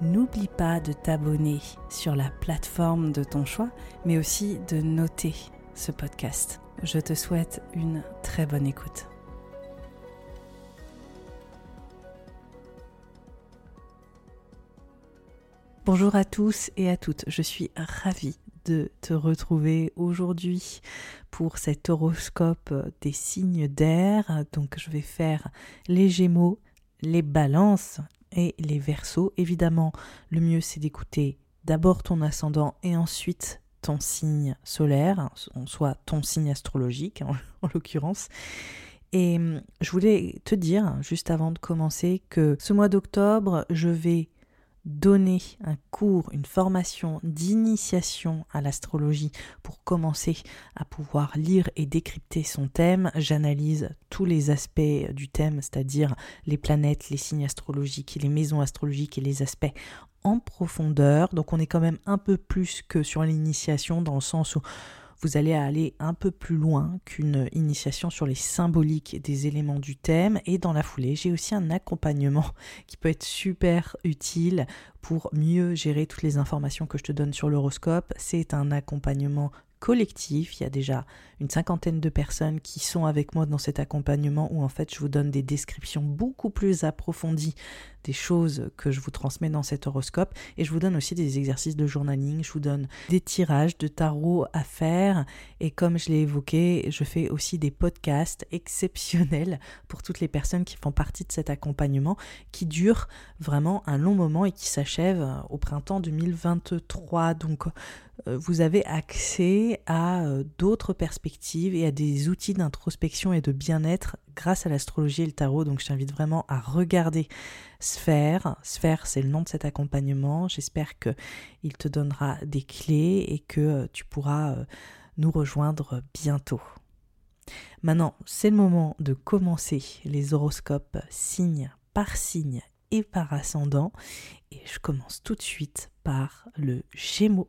n'oublie pas de t'abonner sur la plateforme de ton choix, mais aussi de noter ce podcast. Je te souhaite une très bonne écoute. Bonjour à tous et à toutes, je suis ravie de te retrouver aujourd'hui pour cet horoscope des signes d'air. Donc je vais faire les gémeaux, les balances et les versos. Évidemment, le mieux c'est d'écouter d'abord ton ascendant et ensuite ton signe solaire, soit ton signe astrologique en, en l'occurrence. Et hum, je voulais te dire, juste avant de commencer, que ce mois d'octobre, je vais donner un cours, une formation d'initiation à l'astrologie pour commencer à pouvoir lire et décrypter son thème. J'analyse tous les aspects du thème, c'est-à-dire les planètes, les signes astrologiques, les maisons astrologiques et les aspects en profondeur. Donc on est quand même un peu plus que sur l'initiation dans le sens où vous allez aller un peu plus loin qu'une initiation sur les symboliques des éléments du thème. Et dans la foulée, j'ai aussi un accompagnement qui peut être super utile pour mieux gérer toutes les informations que je te donne sur l'horoscope. C'est un accompagnement collectif. Il y a déjà une cinquantaine de personnes qui sont avec moi dans cet accompagnement où en fait je vous donne des descriptions beaucoup plus approfondies des choses que je vous transmets dans cet horoscope et je vous donne aussi des exercices de journaling, je vous donne des tirages de tarot à faire et comme je l'ai évoqué, je fais aussi des podcasts exceptionnels pour toutes les personnes qui font partie de cet accompagnement qui dure vraiment un long moment et qui s'achève au printemps 2023. Donc euh, vous avez accès à euh, d'autres perspectives et à des outils d'introspection et de bien-être grâce à l'astrologie et le tarot. Donc je t'invite vraiment à regarder Sphère. Sphère, c'est le nom de cet accompagnement. J'espère que il te donnera des clés et que euh, tu pourras nous rejoindre bientôt. Maintenant, c'est le moment de commencer les horoscopes signe par signe et par ascendant. Et je commence tout de suite par le Gémeaux.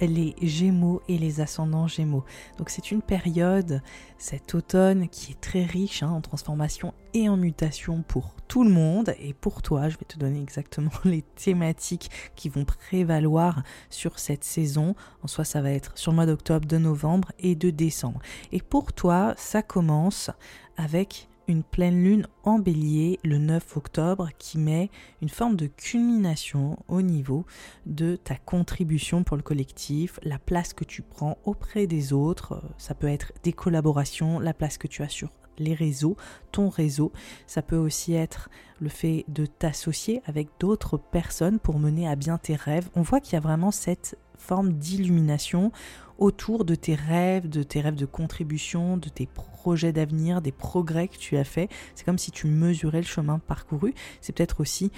Les Gémeaux et les ascendants Gémeaux. Donc c'est une période, cet automne, qui est très riche hein, en transformation et en mutation pour tout le monde. Et pour toi, je vais te donner exactement les thématiques qui vont prévaloir sur cette saison. En soi, ça va être sur le mois d'octobre, de novembre et de décembre. Et pour toi, ça commence avec une pleine lune en bélier le 9 octobre qui met une forme de culmination au niveau de ta contribution pour le collectif, la place que tu prends auprès des autres, ça peut être des collaborations, la place que tu as sur les réseaux, ton réseau. Ça peut aussi être le fait de t'associer avec d'autres personnes pour mener à bien tes rêves. On voit qu'il y a vraiment cette forme d'illumination autour de tes rêves, de tes rêves de contribution, de tes projets d'avenir, des progrès que tu as fait. C'est comme si tu mesurais le chemin parcouru. C'est peut-être aussi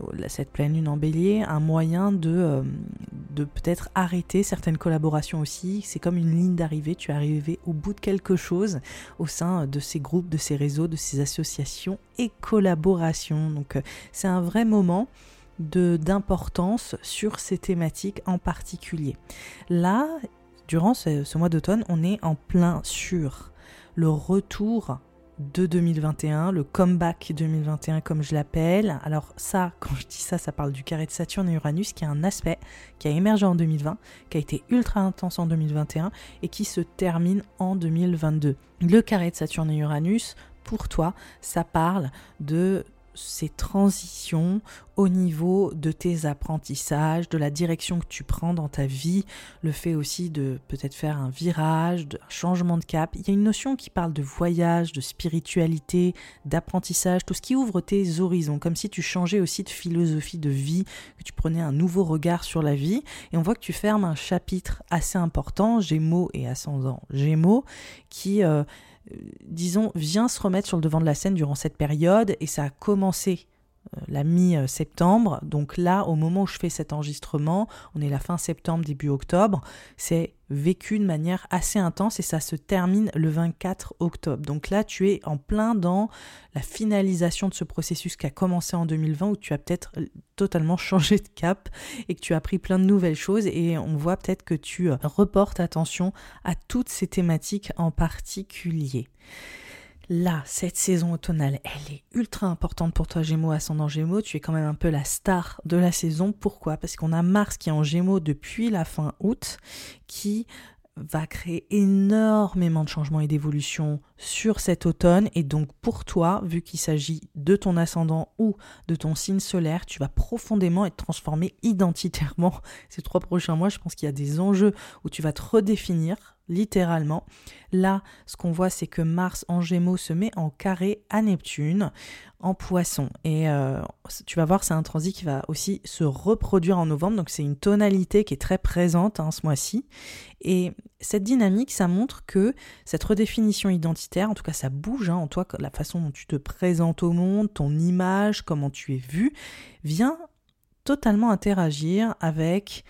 euh, cette pleine lune en bélier, un moyen de, euh, de peut-être arrêter certaines collaborations aussi. C'est comme une ligne d'arrivée, tu es arrivé au bout de quelque chose au sein de ces groupes, de ces réseaux, de ces associations et collaborations. Donc euh, c'est un vrai moment d'importance sur ces thématiques en particulier. Là, durant ce, mois d'automne, on est en plein sur le retour de 2021, le comeback 2021 comme je l'appelle. Alors ça, quand je dis ça, ça parle du carré de Saturne et Uranus qui a un aspect qui a émergé en 2020, qui a été ultra intense en 2021 et qui se termine en 2022. Le carré de Saturne et Uranus, pour toi, ça parle de ces transitions au niveau de tes apprentissages, de la direction que tu prends dans ta vie, le fait aussi de peut-être faire un virage, un changement de cap. Il y a une notion qui parle de voyage, de spiritualité, d'apprentissage, tout ce qui ouvre tes horizons, comme si tu changeais aussi de philosophie de vie, que tu prenais un nouveau regard sur la vie. Et on voit que tu fermes un chapitre assez important, Gémeaux et ascendant Gémeaux, qui... Euh, disons, vient se remettre sur le devant de la scène durant cette période et ça a commencé la mi-septembre. Donc là, au moment où je fais cet enregistrement, on est la fin septembre, début octobre, c'est vécu de manière assez intense et ça se termine le 24 octobre. Donc là, tu es en plein dans la finalisation de ce processus qui a commencé en 2020 où tu as peut-être totalement changé de cap et que tu as appris plein de nouvelles choses et on voit peut-être que tu euh, reportes attention à toutes ces thématiques en particulier là, cette saison automnale, elle est ultra importante pour toi, Gémeaux, ascendant Gémeaux. Tu es quand même un peu la star de la saison. Pourquoi? Parce qu'on a Mars qui est en Gémeaux depuis la fin août, qui va créer énormément de changements et d'évolutions sur cet automne. Et donc pour toi, vu qu'il s'agit de ton ascendant ou de ton signe solaire, tu vas profondément être transformé identitairement ces trois prochains mois. Je pense qu'il y a des enjeux où tu vas te redéfinir littéralement. Là, ce qu'on voit, c'est que Mars en Gémeaux se met en carré à Neptune, en Poisson. Et euh, tu vas voir, c'est un transit qui va aussi se reproduire en novembre. Donc c'est une tonalité qui est très présente hein, ce mois-ci. Et cette dynamique, ça montre que cette redéfinition identitaire, en tout cas ça bouge hein, en toi, la façon dont tu te présentes au monde, ton image, comment tu es vu, vient totalement interagir avec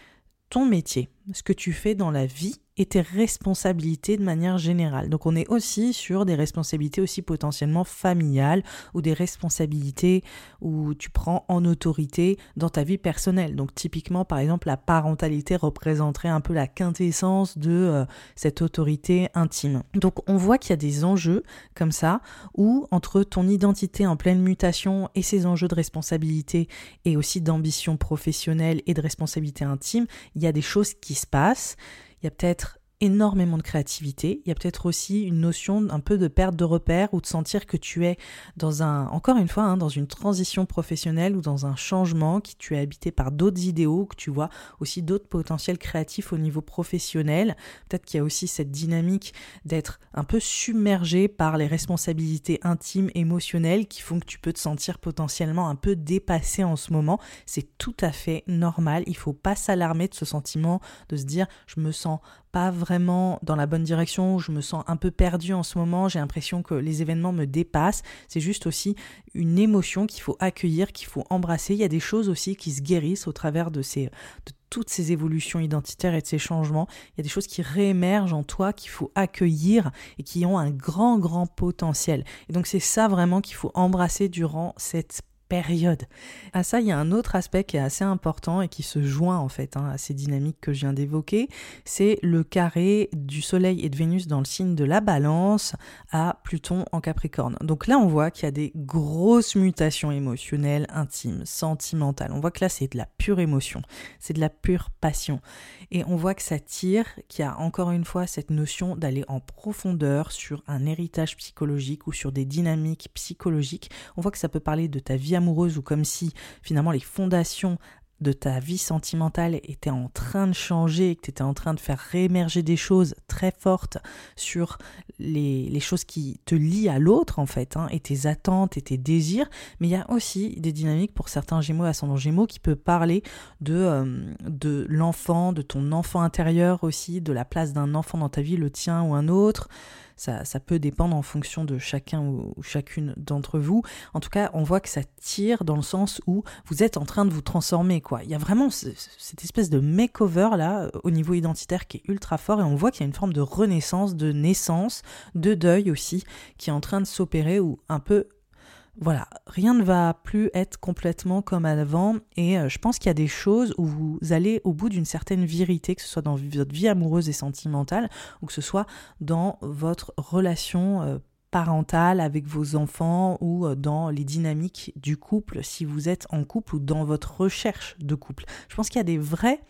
ton métier, ce que tu fais dans la vie et tes responsabilités de manière générale. Donc on est aussi sur des responsabilités aussi potentiellement familiales ou des responsabilités où tu prends en autorité dans ta vie personnelle. Donc typiquement par exemple la parentalité représenterait un peu la quintessence de euh, cette autorité intime. Donc on voit qu'il y a des enjeux comme ça où entre ton identité en pleine mutation et ces enjeux de responsabilité et aussi d'ambition professionnelle et de responsabilité intime, il y a des choses qui se passent il y a peut-être énormément de créativité. Il y a peut-être aussi une notion un peu de perte de repère ou de sentir que tu es dans un, encore une fois, hein, dans une transition professionnelle ou dans un changement, qui tu es habité par d'autres idéaux, que tu vois aussi d'autres potentiels créatifs au niveau professionnel. Peut-être qu'il y a aussi cette dynamique d'être un peu submergé par les responsabilités intimes, émotionnelles qui font que tu peux te sentir potentiellement un peu dépassé en ce moment. C'est tout à fait normal. Il faut pas s'alarmer de ce sentiment de se dire je me sens pas vraiment dans la bonne direction, je me sens un peu perdu en ce moment, j'ai l'impression que les événements me dépassent. C'est juste aussi une émotion qu'il faut accueillir, qu'il faut embrasser. Il y a des choses aussi qui se guérissent au travers de de toutes ces évolutions identitaires et de ces changements. Il y a des choses qui réémergent en toi qu'il faut accueillir et qui ont un grand grand potentiel. Et donc c'est ça vraiment qu'il faut embrasser durant cette À ça, il y a un autre aspect qui est assez important et qui se joint en fait hein, à ces dynamiques que je viens d'évoquer, c'est le carré du Soleil et de Vénus dans le signe de la Balance à Pluton en Capricorne. Donc là, on voit qu'il y a des grosses mutations émotionnelles, intimes, sentimentales. On voit que là, c'est de la pure émotion, c'est de la pure passion. Et on voit que ça tire, qu'il y a encore une fois cette notion d'aller en profondeur sur un héritage psychologique ou sur des dynamiques psychologiques. On voit que ça peut parler de ta vie ou comme si finalement les fondations de ta vie sentimentale était en train de changer, que tu étais en train de faire réémerger des choses très fortes sur les, choses qui te lient à l'autre en fait, hein, et tes attentes et tes désirs, mais il y a aussi des dynamiques pour certains Gémeaux ascendants Gémeaux qui peut parler euh, de l'enfant, de ton enfant intérieur aussi, de la place d'un enfant dans ta vie, le tien ou un autre, ça, peut dépendre en fonction de chacun ou, chacune d'entre vous. En tout cas, on voit que ça tire dans le sens où vous êtes en train de vous transformer. Quoi. Il y a vraiment cette espèce de makeover là au niveau identitaire qui est ultra fort et on voit qu'il y a une forme de renaissance, de naissance, de deuil aussi qui est en train de s'opérer ou un peu voilà, rien ne va plus être complètement comme avant et euh, je pense qu'il y a des choses où vous allez au bout d'une certaine vérité, que ce soit dans votre vie amoureuse et sentimentale ou que ce soit dans votre relation euh, parentale avec vos enfants ou euh, dans les dynamiques du couple si vous êtes en couple ou dans votre recherche de couple. Je pense qu'il y a des vrais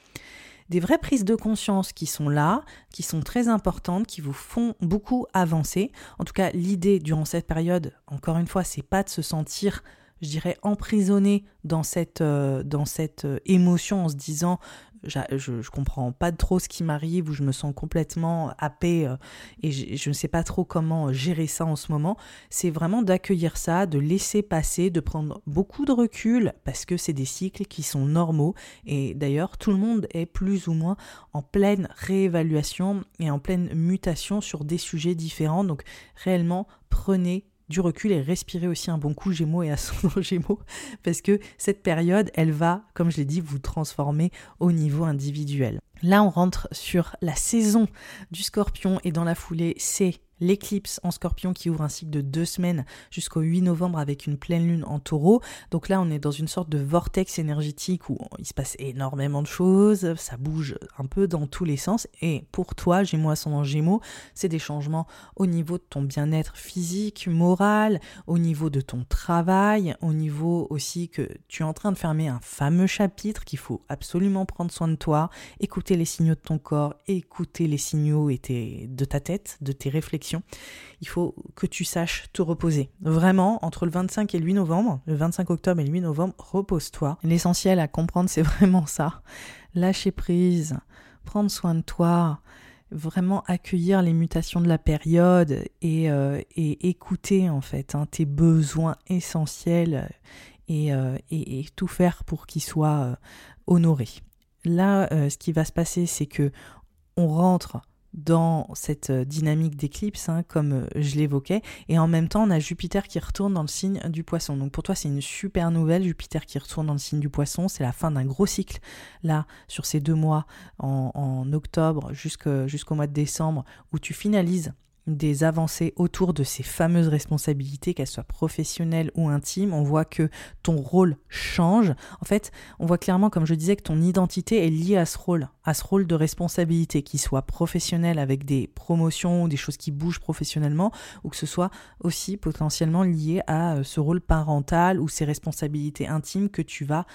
des vraies prises de conscience qui sont là, qui sont très importantes, qui vous font beaucoup avancer. En tout cas, l'idée durant cette période, encore une fois, c'est pas de se sentir je dirais emprisonné dans cette, euh, dans cette euh, émotion en se disant je, ne comprends pas trop ce qui m'arrive ou je me sens complètement happé euh, et je, ne sais pas trop comment gérer ça en ce moment, c'est vraiment d'accueillir ça, de laisser passer, de prendre beaucoup de recul parce que c'est des cycles qui sont normaux. Et d'ailleurs tout le monde est plus ou moins en pleine réévaluation et en pleine mutation sur des sujets différents. Donc réellement prenez du recul et respirer aussi un bon coup Gémeaux et ascendant Gémeaux parce que cette période, elle va, comme je l'ai dit, vous transformer au niveau individuel. Là, on rentre sur la saison du scorpion et dans la foulée, c'est l'éclipse en scorpion qui ouvre un cycle de deux semaines jusqu'au 8 novembre avec une pleine lune en taureau. Donc là, on est dans une sorte de vortex énergétique où il se passe énormément de choses, ça bouge un peu dans tous les sens. Et pour toi, Gémeaux ascendant Gémeaux, c'est des changements au niveau de ton bien-être physique, moral, au niveau de ton travail, au niveau aussi que tu es en train de fermer un fameux chapitre qu'il faut absolument prendre soin de toi, écouter les signaux de ton corps, écouter les signaux de ta tête, de tes réflexions il faut que tu saches te reposer. Vraiment, entre le 25 et le 8 novembre, le 25 octobre et le 8 novembre, repose-toi. L'essentiel à comprendre, c'est vraiment ça. Lâcher prise, prendre soin de toi, vraiment accueillir les mutations de la période et, euh, écouter en fait hein, tes besoins essentiels euh, et, tout faire pour qu'ils soient euh, honorés. Là, ce qui va se passer, c'est que on rentre dans cette euh, dynamique d'éclipse, hein, comme euh, je l'évoquais. Et en même temps, on a Jupiter qui retourne dans le signe du poisson. Donc pour toi, c'est une super nouvelle, Jupiter qui retourne dans le signe du poisson. C'est la fin d'un gros cycle, là, sur ces deux mois, en, en octobre jusqu'au mois de décembre, où tu finalises des avancées autour de ces fameuses responsabilités, qu'elles soient professionnelles ou intimes. On voit que ton rôle change. En fait, on voit clairement, comme je disais, que ton identité est liée à ce rôle, à ce rôle de responsabilité, qu'il soit professionnel avec des promotions ou des choses qui bougent professionnellement, ou que ce soit aussi potentiellement lié à euh, ce rôle parental ou ces responsabilités intimes que tu vas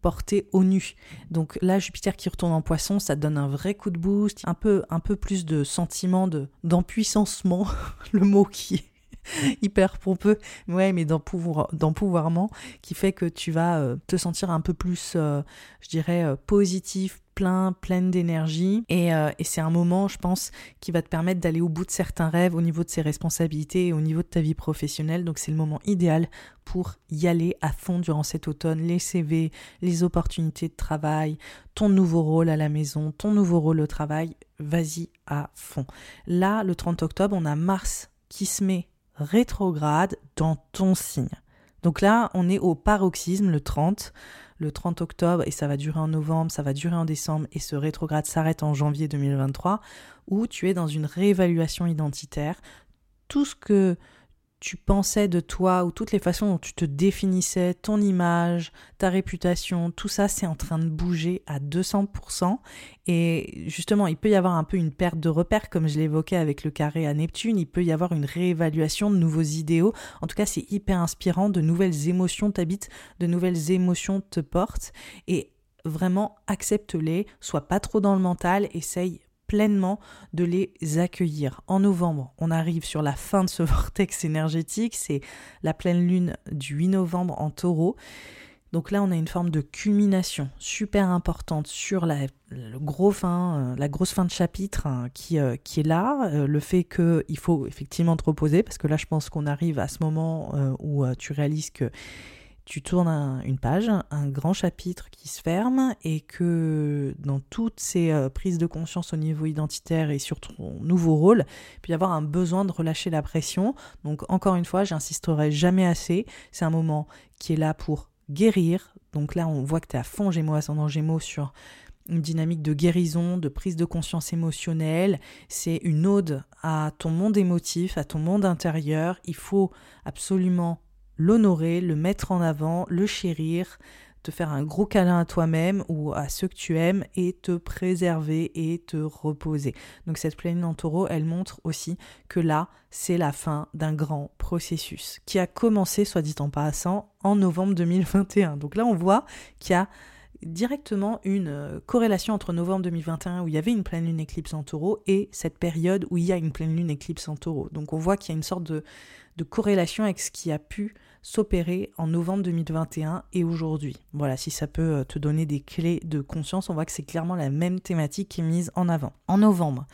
porté au nu. Donc là, Jupiter qui retourne en poisson, ça donne un vrai coup de boost, un peu, un peu plus de sentiment de, d'empuissancement, le mot qui est hyper pompeux, ouais, mais d'empouvoirment, qui fait que tu vas euh, te sentir un peu plus, euh, je dirais, euh, positif, plein, pleine d'énergie. Et, euh, et c'est un moment, je pense, qui va te permettre d'aller au bout de certains rêves au niveau de ses responsabilités et au niveau de ta vie professionnelle. Donc c'est le moment idéal pour y aller à fond durant cet automne. Les CV, les opportunités de travail, ton nouveau rôle à la maison, ton nouveau rôle au travail, vas-y à fond. Là, le 30 octobre, on a Mars qui se met rétrograde dans ton signe. Donc là, on est au paroxysme le 30 le 30 octobre et ça va durer en novembre, ça va durer en décembre et ce rétrograde s'arrête en janvier 2023, où tu es dans une réévaluation identitaire. Tout ce que tu pensais de toi ou toutes les façons dont tu te définissais, ton image, ta réputation, tout ça c'est en train de bouger à 200% et justement il peut y avoir un peu une perte de repères comme je l'évoquais avec le carré à Neptune, il peut y avoir une réévaluation de nouveaux idéaux, en tout cas c'est hyper inspirant, de nouvelles émotions t'habitent, de nouvelles émotions te portent. Et vraiment accepte-les, sois pas trop dans le mental, essaye pleinement de les accueillir. En novembre, on arrive sur la fin de ce vortex énergétique, c'est la pleine lune du 8 novembre en taureau. Donc là, on a une forme de culmination super importante sur la, euh, grosse fin de chapitre hein, qui, euh, qui est là. Euh, le fait qu'il faut effectivement te reposer, parce que là, je pense qu'on arrive à ce moment où tu réalises que tu tournes une page, un grand chapitre qui se ferme et que dans toutes ces euh, prises de conscience au niveau identitaire et sur ton nouveau rôle, il peut y avoir un besoin de relâcher la pression. Donc encore une fois, j'insisterai jamais assez, c'est un moment qui est là pour guérir. Donc là, on voit que tu es à fond Gémeaux, ascendant Gémeaux sur une dynamique de guérison, de prise de conscience émotionnelle. C'est une ode à ton monde émotif, à ton monde intérieur. Il faut absolument l'honorer, le mettre en avant, le chérir, te faire un gros câlin à toi-même ou à ceux que tu aimes et te préserver et te reposer. Donc cette pleine en taureau, elle montre aussi que là, c'est la fin d'un grand processus qui a commencé, soit dit en passant, en novembre 2021. Donc là, on voit qu'il y a directement une euh, corrélation entre novembre 2021 où il y avait une pleine lune éclipse en taureau et cette période où il y a une pleine lune éclipse en taureau. Donc on voit qu'il y a une sorte de, de corrélation avec ce qui a pu s'opérer en novembre 2021 et aujourd'hui. Voilà, si ça peut euh, te donner des clés de conscience, on voit que c'est clairement la même thématique qui est mise en avant. En novembre,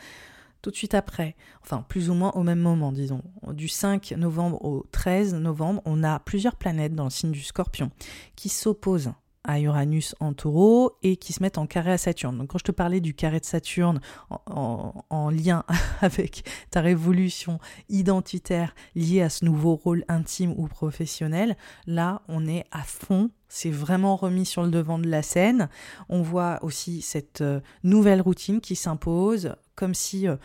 tout de suite après, enfin plus ou moins au même moment, disons, du 5 novembre au 13 novembre, on a plusieurs planètes dans le signe du scorpion qui s'opposent à Uranus en taureau et qui se mettent en carré à Saturne. Donc quand je te parlais du carré de Saturne en, lien avec ta révolution identitaire liée à ce nouveau rôle intime ou professionnel, là on est à fond c'est vraiment remis sur le devant de la scène. On voit aussi cette euh, nouvelle routine qui s'impose, comme si euh,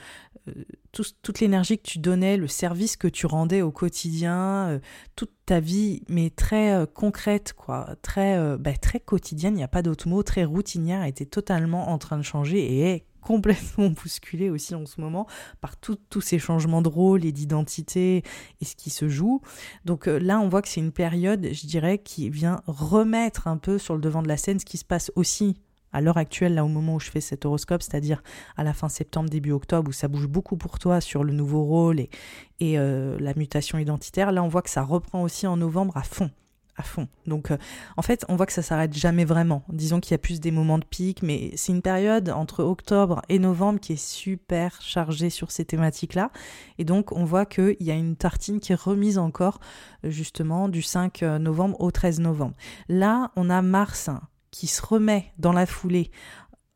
euh, toute l'énergie que tu donnais, le service que tu rendais au quotidien, toute ta vie, mais très concrète, quoi, très, bah, très quotidienne, il n'y a pas d'autre mot, très routinière, était totalement en train de changer et est complètement bousculée aussi en ce moment par tous ces changements de rôle et d'identité et ce qui se joue. Donc là, on voit que c'est une période, je dirais, qui vient remettre un peu sur le devant de la scène ce qui se passe aussi à l'heure actuelle, là au moment où je fais cet horoscope, c'est-à-dire à la fin septembre, début octobre, où ça bouge beaucoup pour toi sur le nouveau rôle et, et euh, la mutation identitaire, là on voit que ça reprend aussi en novembre à fond à fond. Donc euh, en fait, on voit que ça s'arrête jamais vraiment. Disons qu'il y a plus des moments de pic, mais c'est une période entre octobre et novembre qui est super chargée sur ces thématiques-là. Et donc on voit qu'il y a une tartine qui est remise encore justement du 5 novembre au 13 novembre. Là, on a Mars qui se remet dans la foulée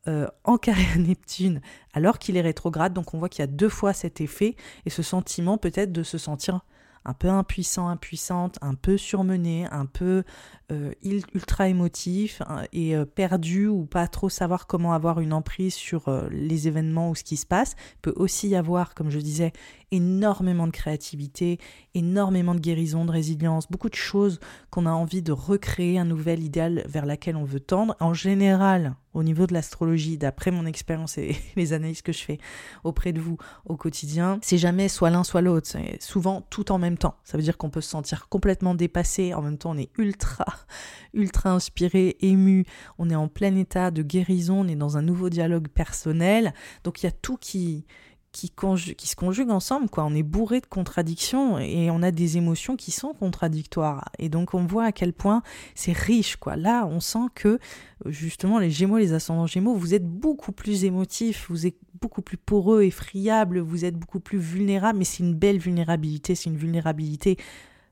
euh, en carré à Neptune alors qu'il est rétrograde. Donc on voit qu'il y a deux fois cet effet et ce sentiment peut-être de se sentir un peu impuissant, impuissante, un peu surmené, un peu euh, ultra émotif hein, et euh, perdu ou pas trop savoir comment avoir une emprise sur euh, les événements ou ce qui se passe, il peut aussi y avoir, comme je disais, énormément de créativité, énormément de guérison, de résilience, beaucoup de choses qu'on a envie de recréer un nouvel idéal vers laquelle on veut tendre. En général, au niveau de l'astrologie, d'après mon expérience et les analyses que je fais auprès de vous au quotidien, c'est jamais soit l'un soit l'autre, c'est souvent tout en même temps. Ça veut dire qu'on peut se sentir complètement dépassé, en même temps on est ultra ultra inspiré, ému, on est en plein état de guérison, on est dans un nouveau dialogue personnel. Donc il y a tout qui, qui, qui, se conjugue ensemble, quoi. On est bourré de contradictions et on a des émotions qui sont contradictoires. Et donc on voit à quel point c'est riche, quoi. Là, on sent que justement les Gémeaux, les ascendants Gémeaux, vous êtes beaucoup plus émotifs, vous êtes beaucoup plus poreux et friables, vous êtes beaucoup plus vulnérables, mais c'est une belle vulnérabilité, c'est une vulnérabilité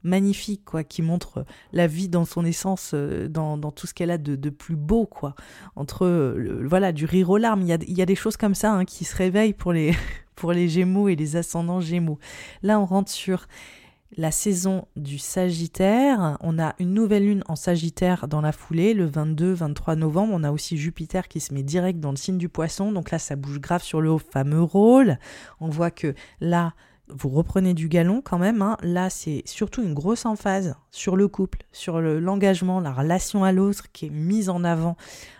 magnifique, quoi, qui montre la vie dans son essence, euh, dans, tout ce qu'elle a de, plus beau, quoi. Entre, euh, voilà, du rire aux larmes, il y a, des choses comme ça hein, qui se réveillent pour les, pour les Gémeaux et les ascendants Gémeaux. Là, on rentre sur la saison du Sagittaire. On a une nouvelle lune en Sagittaire dans la foulée, le 22-23 novembre. On a aussi Jupiter qui se met direct dans le signe du Poisson. Donc là, ça bouge grave sur le fameux rôle. On voit que là, vous reprenez du galon quand même. Hein. Là, c'est surtout une grosse emphase sur le couple, sur l'engagement, la relation à l'autre qui est mise en avant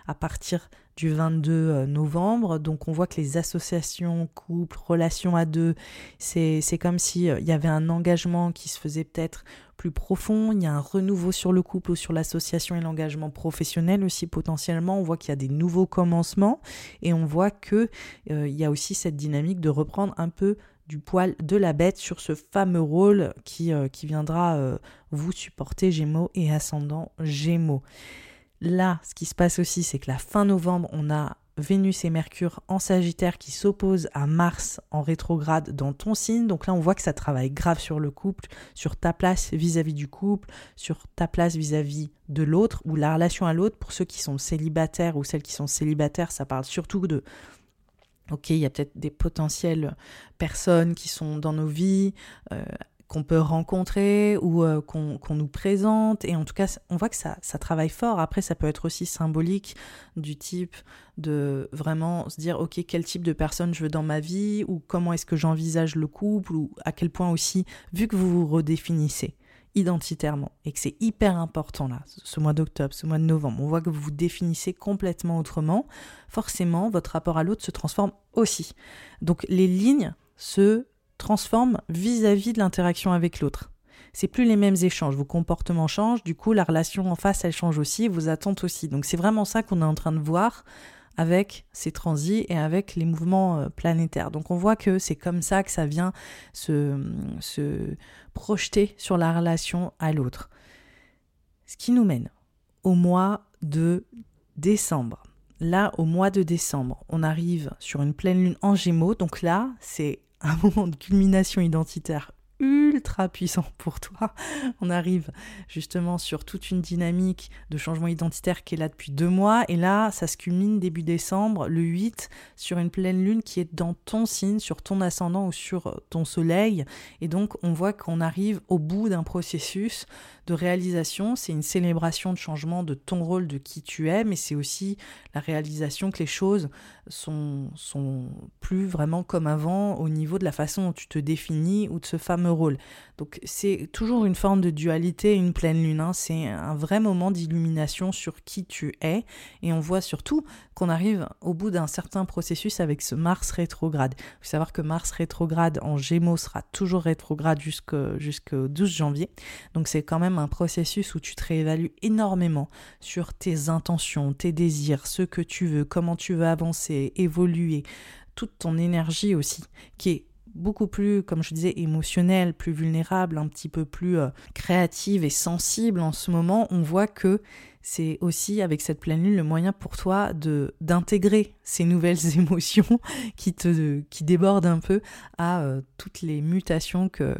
à partir du 22 euh, novembre. Donc on voit que les associations, couples, relations à deux, c'est comme s'il euh, y avait un engagement qui se faisait peut-être plus profond, il y a un renouveau sur le couple ou sur l'association et l'engagement professionnel aussi potentiellement, on voit qu'il y a des nouveaux commencements et on voit que euh, il y a aussi cette dynamique de reprendre un peu du poil de la bête sur ce fameux rôle qui, euh, viendra euh, vous supporter Gémeaux et ascendant Gémeaux. Là, ce qui se passe aussi, c'est que la fin novembre, on a Vénus et Mercure en Sagittaire qui s'opposent à Mars en rétrograde dans ton signe. Donc là, on voit que ça travaille grave sur le couple, sur ta place vis-à-vis du couple, sur ta place vis-à-vis de l'autre ou la relation à l'autre. Pour ceux qui sont célibataires ou celles qui sont célibataires, ça parle surtout de ok, il y a peut-être des potentielles personnes qui sont dans nos vies, euh, qu'on peut rencontrer ou euh, qu'on nous présente. Et en tout cas, on voit que ça, ça travaille fort. Après, ça peut être aussi symbolique du type de vraiment se dire, ok, quel type de personne je veux dans ma vie ou comment est-ce que j'envisage le couple ou à quel point aussi, vu que vous vous redéfinissez identitairement et que c'est hyper important là, ce mois d'octobre, ce mois de novembre, on voit que vous vous définissez complètement autrement, forcément votre rapport à l'autre se transforme aussi. Donc les lignes se transforment vis-à-vis de l'interaction avec l'autre. C'est plus les mêmes échanges, vos comportements changent, du coup la relation en face elle change aussi, vos attentes aussi. Donc c'est vraiment ça qu'on est en train de voir avec ces transits et avec les mouvements euh, planétaires. Donc on voit que c'est comme ça que ça vient se, se projeter sur la relation à l'autre. Ce qui nous mène au mois de décembre. Là, au mois de décembre, on arrive sur une pleine lune en gémeaux. Donc là, c'est un moment de culmination identitaire ultra puissant pour toi. On arrive justement sur toute une dynamique de changement identitaire qui est là depuis deux mois. Et là, ça se culmine début décembre, le 8, sur une pleine lune qui est dans ton signe, sur ton ascendant ou sur ton soleil. Et donc, on voit qu'on arrive au bout d'un processus de réalisation. C'est une célébration de changement de ton rôle, de qui tu es, mais c'est aussi la réalisation que les choses sont, sont plus vraiment comme avant au niveau de la façon dont tu te définis ou de ce fameux rôle. Donc c'est toujours une forme de dualité, une pleine lune. Hein. C'est un vrai moment d'illumination sur qui tu es. Et on voit surtout qu'on arrive au bout d'un certain processus avec ce Mars rétrograde. Il faut savoir que Mars rétrograde en Gémeaux sera toujours rétrograde jusqu'au 12 janvier. Donc c'est quand même un processus où tu te réévalues énormément sur tes intentions, tes désirs, ce que tu veux, comment tu veux avancer, évoluer, toute ton énergie aussi, qui est beaucoup plus, comme je disais, émotionnelle, plus vulnérable, un petit peu plus euh, créative et sensible en ce moment, on voit que c'est aussi avec cette pleine lune le moyen pour toi de d'intégrer ces nouvelles émotions qui te qui débordent un peu à euh, toutes les mutations que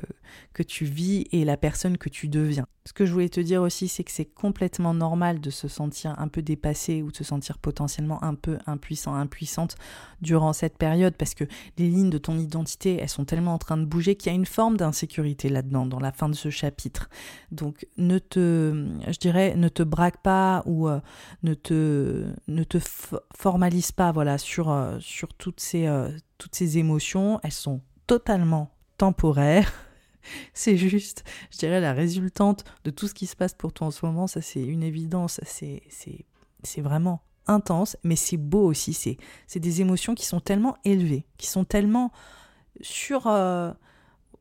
que tu vis et la personne que tu deviens. Ce que je voulais te dire aussi, c'est que c'est complètement normal de se sentir un peu dépassé ou de se sentir potentiellement un peu impuissant, impuissante durant cette période parce que les lignes de ton identité, elles sont tellement en train de bouger qu'il y a une forme d'insécurité là-dedans, dans la fin de ce chapitre. Donc ne te, je dirais, ne te braque pas ou euh, ne te, ne te formalise pas voilà, sur, euh, sur toutes, ces, euh, toutes ces émotions. Elles sont totalement temporaires c'est juste, je dirais, la résultante de tout ce qui se passe pour toi en ce moment. Ça, c'est une évidence. C'est, c'est, vraiment intense, mais c'est beau aussi. C'est, des émotions qui sont tellement élevées, qui sont tellement sur, euh,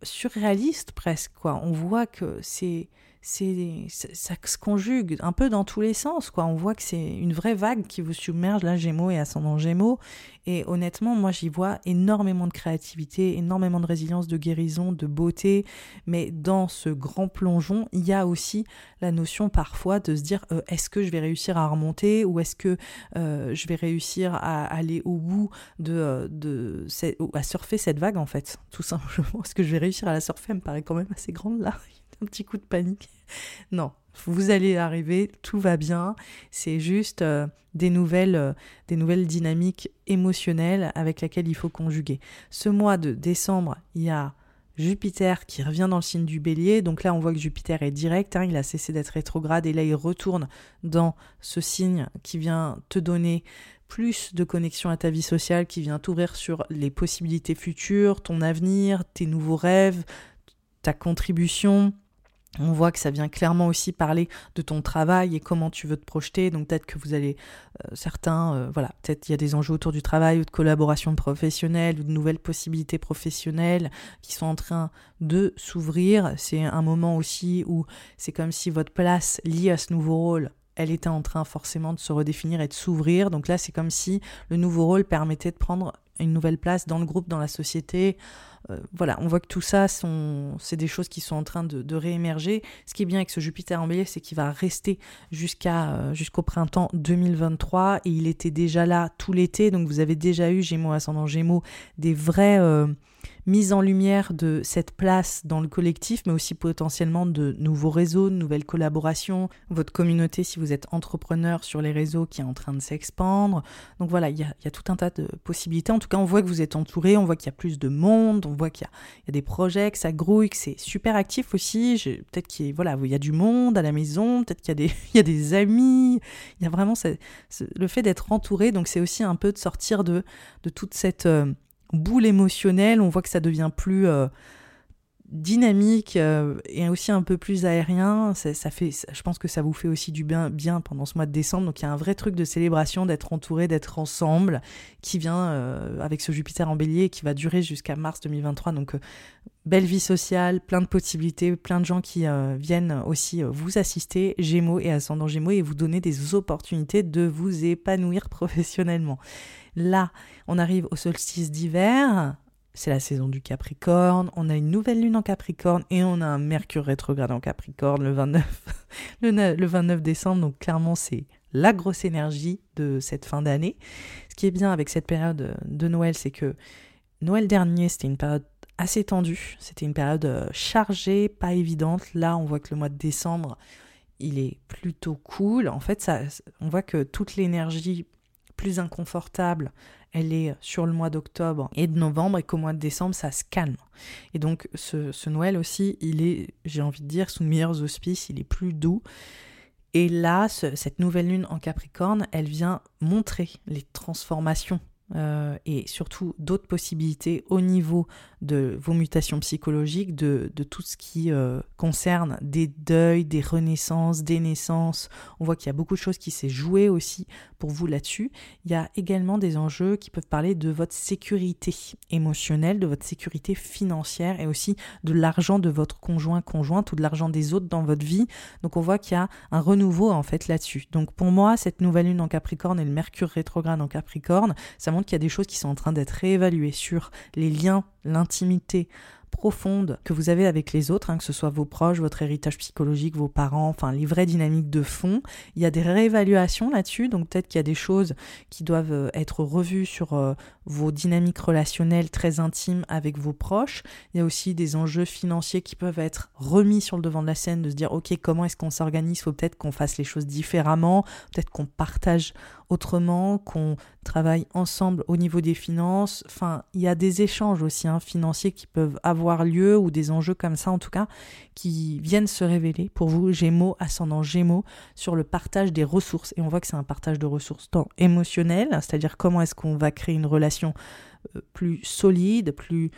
surréalistes presque. Quoi. On voit que c'est c'est ça se conjugue un peu dans tous les sens quoi. On voit que c'est une vraie vague qui vous submerge là Gémeaux et ascendant Gémeaux. Et honnêtement moi j'y vois énormément de créativité énormément de résilience de guérison de beauté. Mais dans ce grand plongeon il y a aussi la notion parfois de se dire euh, est-ce que je vais réussir à remonter ou est-ce que euh, je vais réussir à aller au bout de, euh, de à surfer cette vague en fait tout simplement? Est-ce que je vais réussir à la surfer? Elle me paraît quand même assez grande là un petit coup de panique. Non, vous allez arriver, tout va bien. C'est juste euh, des nouvelles, euh, des nouvelles dynamiques émotionnelles avec lesquelles il faut conjuguer. Ce mois de décembre, il y a Jupiter qui revient dans le signe du bélier. Donc là, on voit que Jupiter est direct, hein, il a cessé d'être rétrograde et là, il retourne dans ce signe qui vient te donner plus de connexion à ta vie sociale, qui vient t'ouvrir sur les possibilités futures, ton avenir, tes nouveaux rêves, ta contribution, on voit que ça vient clairement aussi parler de ton travail et comment tu veux te projeter. Donc peut-être que vous allez, euh, certains, euh, voilà, peut-être il y a des enjeux autour du travail ou de collaboration professionnelle ou de nouvelles possibilités professionnelles qui sont en train de s'ouvrir. C'est un moment aussi où c'est comme si votre place liée à ce nouveau rôle elle était en train forcément de se redéfinir et de s'ouvrir. Donc là, c'est comme si le nouveau rôle permettait de prendre une nouvelle place dans le groupe, dans la société. Euh, voilà, on voit que tout ça, c'est des choses qui sont en train de, réémerger. Ce qui est bien avec ce Jupiter en bélier, c'est qu'il va rester jusqu'à euh, jusqu'au printemps 2023 et il était déjà là tout l'été. Donc vous avez déjà eu, Gémeaux, ascendant Gémeaux, des vrais... Euh, mise en lumière de cette place dans le collectif, mais aussi potentiellement de nouveaux réseaux, de nouvelles collaborations, votre communauté si vous êtes entrepreneur sur les réseaux qui est en train de s'expandre. Donc voilà, il y, a, tout un tas de possibilités. En tout cas, on voit que vous êtes entouré, on voit qu'il y a plus de monde, on voit qu'il y, a des projets, que ça grouille, que c'est super actif aussi. Peut-être qu'il y, a du monde à la maison, peut-être qu'il y, a des, amis. Il y a vraiment le fait d'être entouré, donc c'est aussi un peu de sortir de, de toute cette... Euh, boule émotionnelle, on voit que ça devient plus... Euh, dynamique euh, et aussi un peu plus aérien. Ça, fait, je pense que ça vous fait aussi du bien, pendant ce mois de décembre. Donc il y a un vrai truc de célébration, d'être entouré, d'être ensemble, qui vient euh, avec ce Jupiter en bélier et qui va durer jusqu'à mars 2023. Donc belle vie sociale, plein de possibilités, plein de gens qui viennent aussi vous assister, Gémeaux et ascendant Gémeaux, et vous donner des opportunités de vous épanouir professionnellement. Là, on arrive au solstice d'hiver c'est la saison du Capricorne, on a une nouvelle lune en Capricorne et on a un Mercure rétrograde en Capricorne le 29, le, 29 décembre. Donc clairement, c'est la grosse énergie de cette fin d'année. Ce qui est bien avec cette période de Noël, c'est que Noël dernier, c'était une période assez tendue, c'était une période euh, chargée, pas évidente. Là, on voit que le mois de décembre, il est plutôt cool. En fait, ça, on voit que toute l'énergie plus inconfortable, elle est sur le mois d'octobre et de novembre et qu'au mois de décembre, ça se calme. Et donc ce, Noël aussi, il est, j'ai envie de dire, sous meilleurs auspices, il est plus doux. Et là, cette nouvelle lune en Capricorne, elle vient montrer les transformations euh, et surtout d'autres possibilités au niveau de vos mutations psychologiques, de, tout ce qui euh, concerne des deuils, des renaissances, des naissances. On voit qu'il y a beaucoup de choses qui s'est joué aussi pour vous là-dessus. Il y a également des enjeux qui peuvent parler de votre sécurité émotionnelle, de votre sécurité financière et aussi de l'argent de votre conjoint, conjointe ou de l'argent des autres dans votre vie. Donc on voit qu'il y a un renouveau en fait là-dessus. Donc pour moi, cette nouvelle lune en Capricorne et le Mercure rétrograde en Capricorne, ça montre qu'il y a des choses qui sont en train d'être réévaluées sur les liens profonde que vous avez avec les autres, hein, que ce soit vos proches, votre héritage psychologique, vos parents, enfin les vraies dynamiques de fond. Il y a des réévaluations là-dessus, donc peut-être qu'il y a des choses qui doivent euh, être revues sur euh, vos dynamiques relationnelles très intimes avec vos proches. Il y a aussi des enjeux financiers qui peuvent être remis sur le devant de la scène, de se dire ok comment est-ce qu'on s'organise, faut peut-être qu'on fasse les choses différemment, peut-être qu'on partage autrement, qu'on travaille ensemble au niveau des finances. Enfin, il y a des échanges aussi hein, financiers qui peuvent avoir lieu ou des enjeux comme ça en tout cas qui viennent se révéler pour vous, Gémeaux, ascendant Gémeaux, sur le partage des ressources. Et on voit que c'est un partage de ressources tant émotionnel, c'est-à-dire comment est-ce qu'on va créer une relation euh, plus solide, plus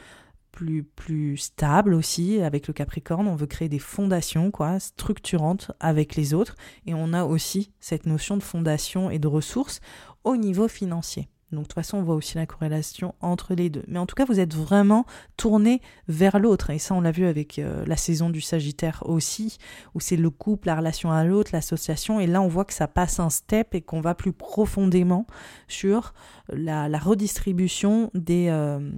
plus, plus stable aussi avec le Capricorne. On veut créer des fondations quoi, structurantes avec les autres. Et on a aussi cette notion de fondation et de ressources au niveau financier. Donc de toute façon, on voit aussi la corrélation entre les deux. Mais en tout cas, vous êtes vraiment tourné vers l'autre. Et ça, on l'a vu avec euh, la saison du Sagittaire aussi, où c'est le couple, la relation à l'autre, l'association. Et là, on voit que ça passe un step et qu'on va plus profondément sur la, redistribution des, euh,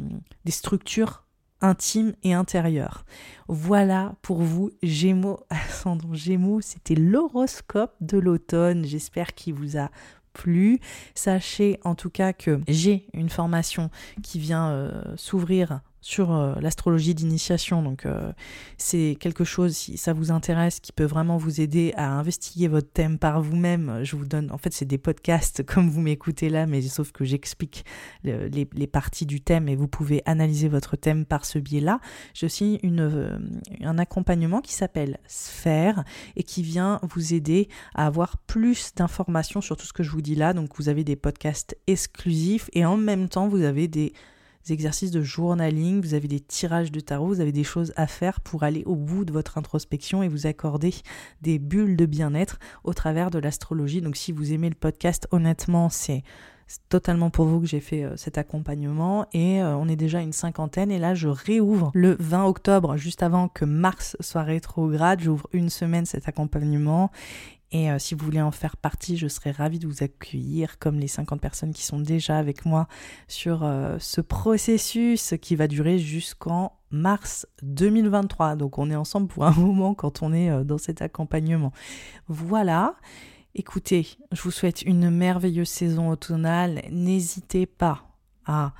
des structures intime et intérieur. Voilà pour vous, Gémeaux, ascendant Gémeaux, c'était l'horoscope de l'automne. J'espère qu'il vous a plu. Sachez en tout cas que j'ai une formation qui vient euh, s'ouvrir sur euh, l'astrologie d'initiation. Donc euh, c'est quelque chose, si ça vous intéresse, qui peut vraiment vous aider à investiguer votre thème par vous-même. Je vous donne, en fait, c'est des podcasts comme vous m'écoutez là, mais sauf que j'explique les, parties du thème et vous pouvez analyser votre thème par ce biais-là. J'ai aussi euh, un accompagnement qui s'appelle Sphère et qui vient vous aider à avoir plus d'informations sur tout ce que je vous dis là. Donc vous avez des podcasts exclusifs et en même temps vous avez des exercices de journaling, vous avez des tirages de tarot, vous avez des choses à faire pour aller au bout de votre introspection et vous accorder des bulles de bien-être au travers de l'astrologie. Donc si vous aimez le podcast, honnêtement, c'est totalement pour vous que j'ai fait euh, cet accompagnement et euh, on est déjà une cinquantaine et là je réouvre le 20 octobre juste avant que Mars soit rétrograde, j'ouvre une semaine cet accompagnement et euh, si vous voulez en faire partie, je serais ravie de vous accueillir comme les 50 personnes qui sont déjà avec moi sur euh, ce processus qui va durer jusqu'en mars 2023. Donc on est ensemble pour un moment quand on est euh, dans cet accompagnement. Voilà. Écoutez, je vous souhaite une merveilleuse saison automnale. N'hésitez pas à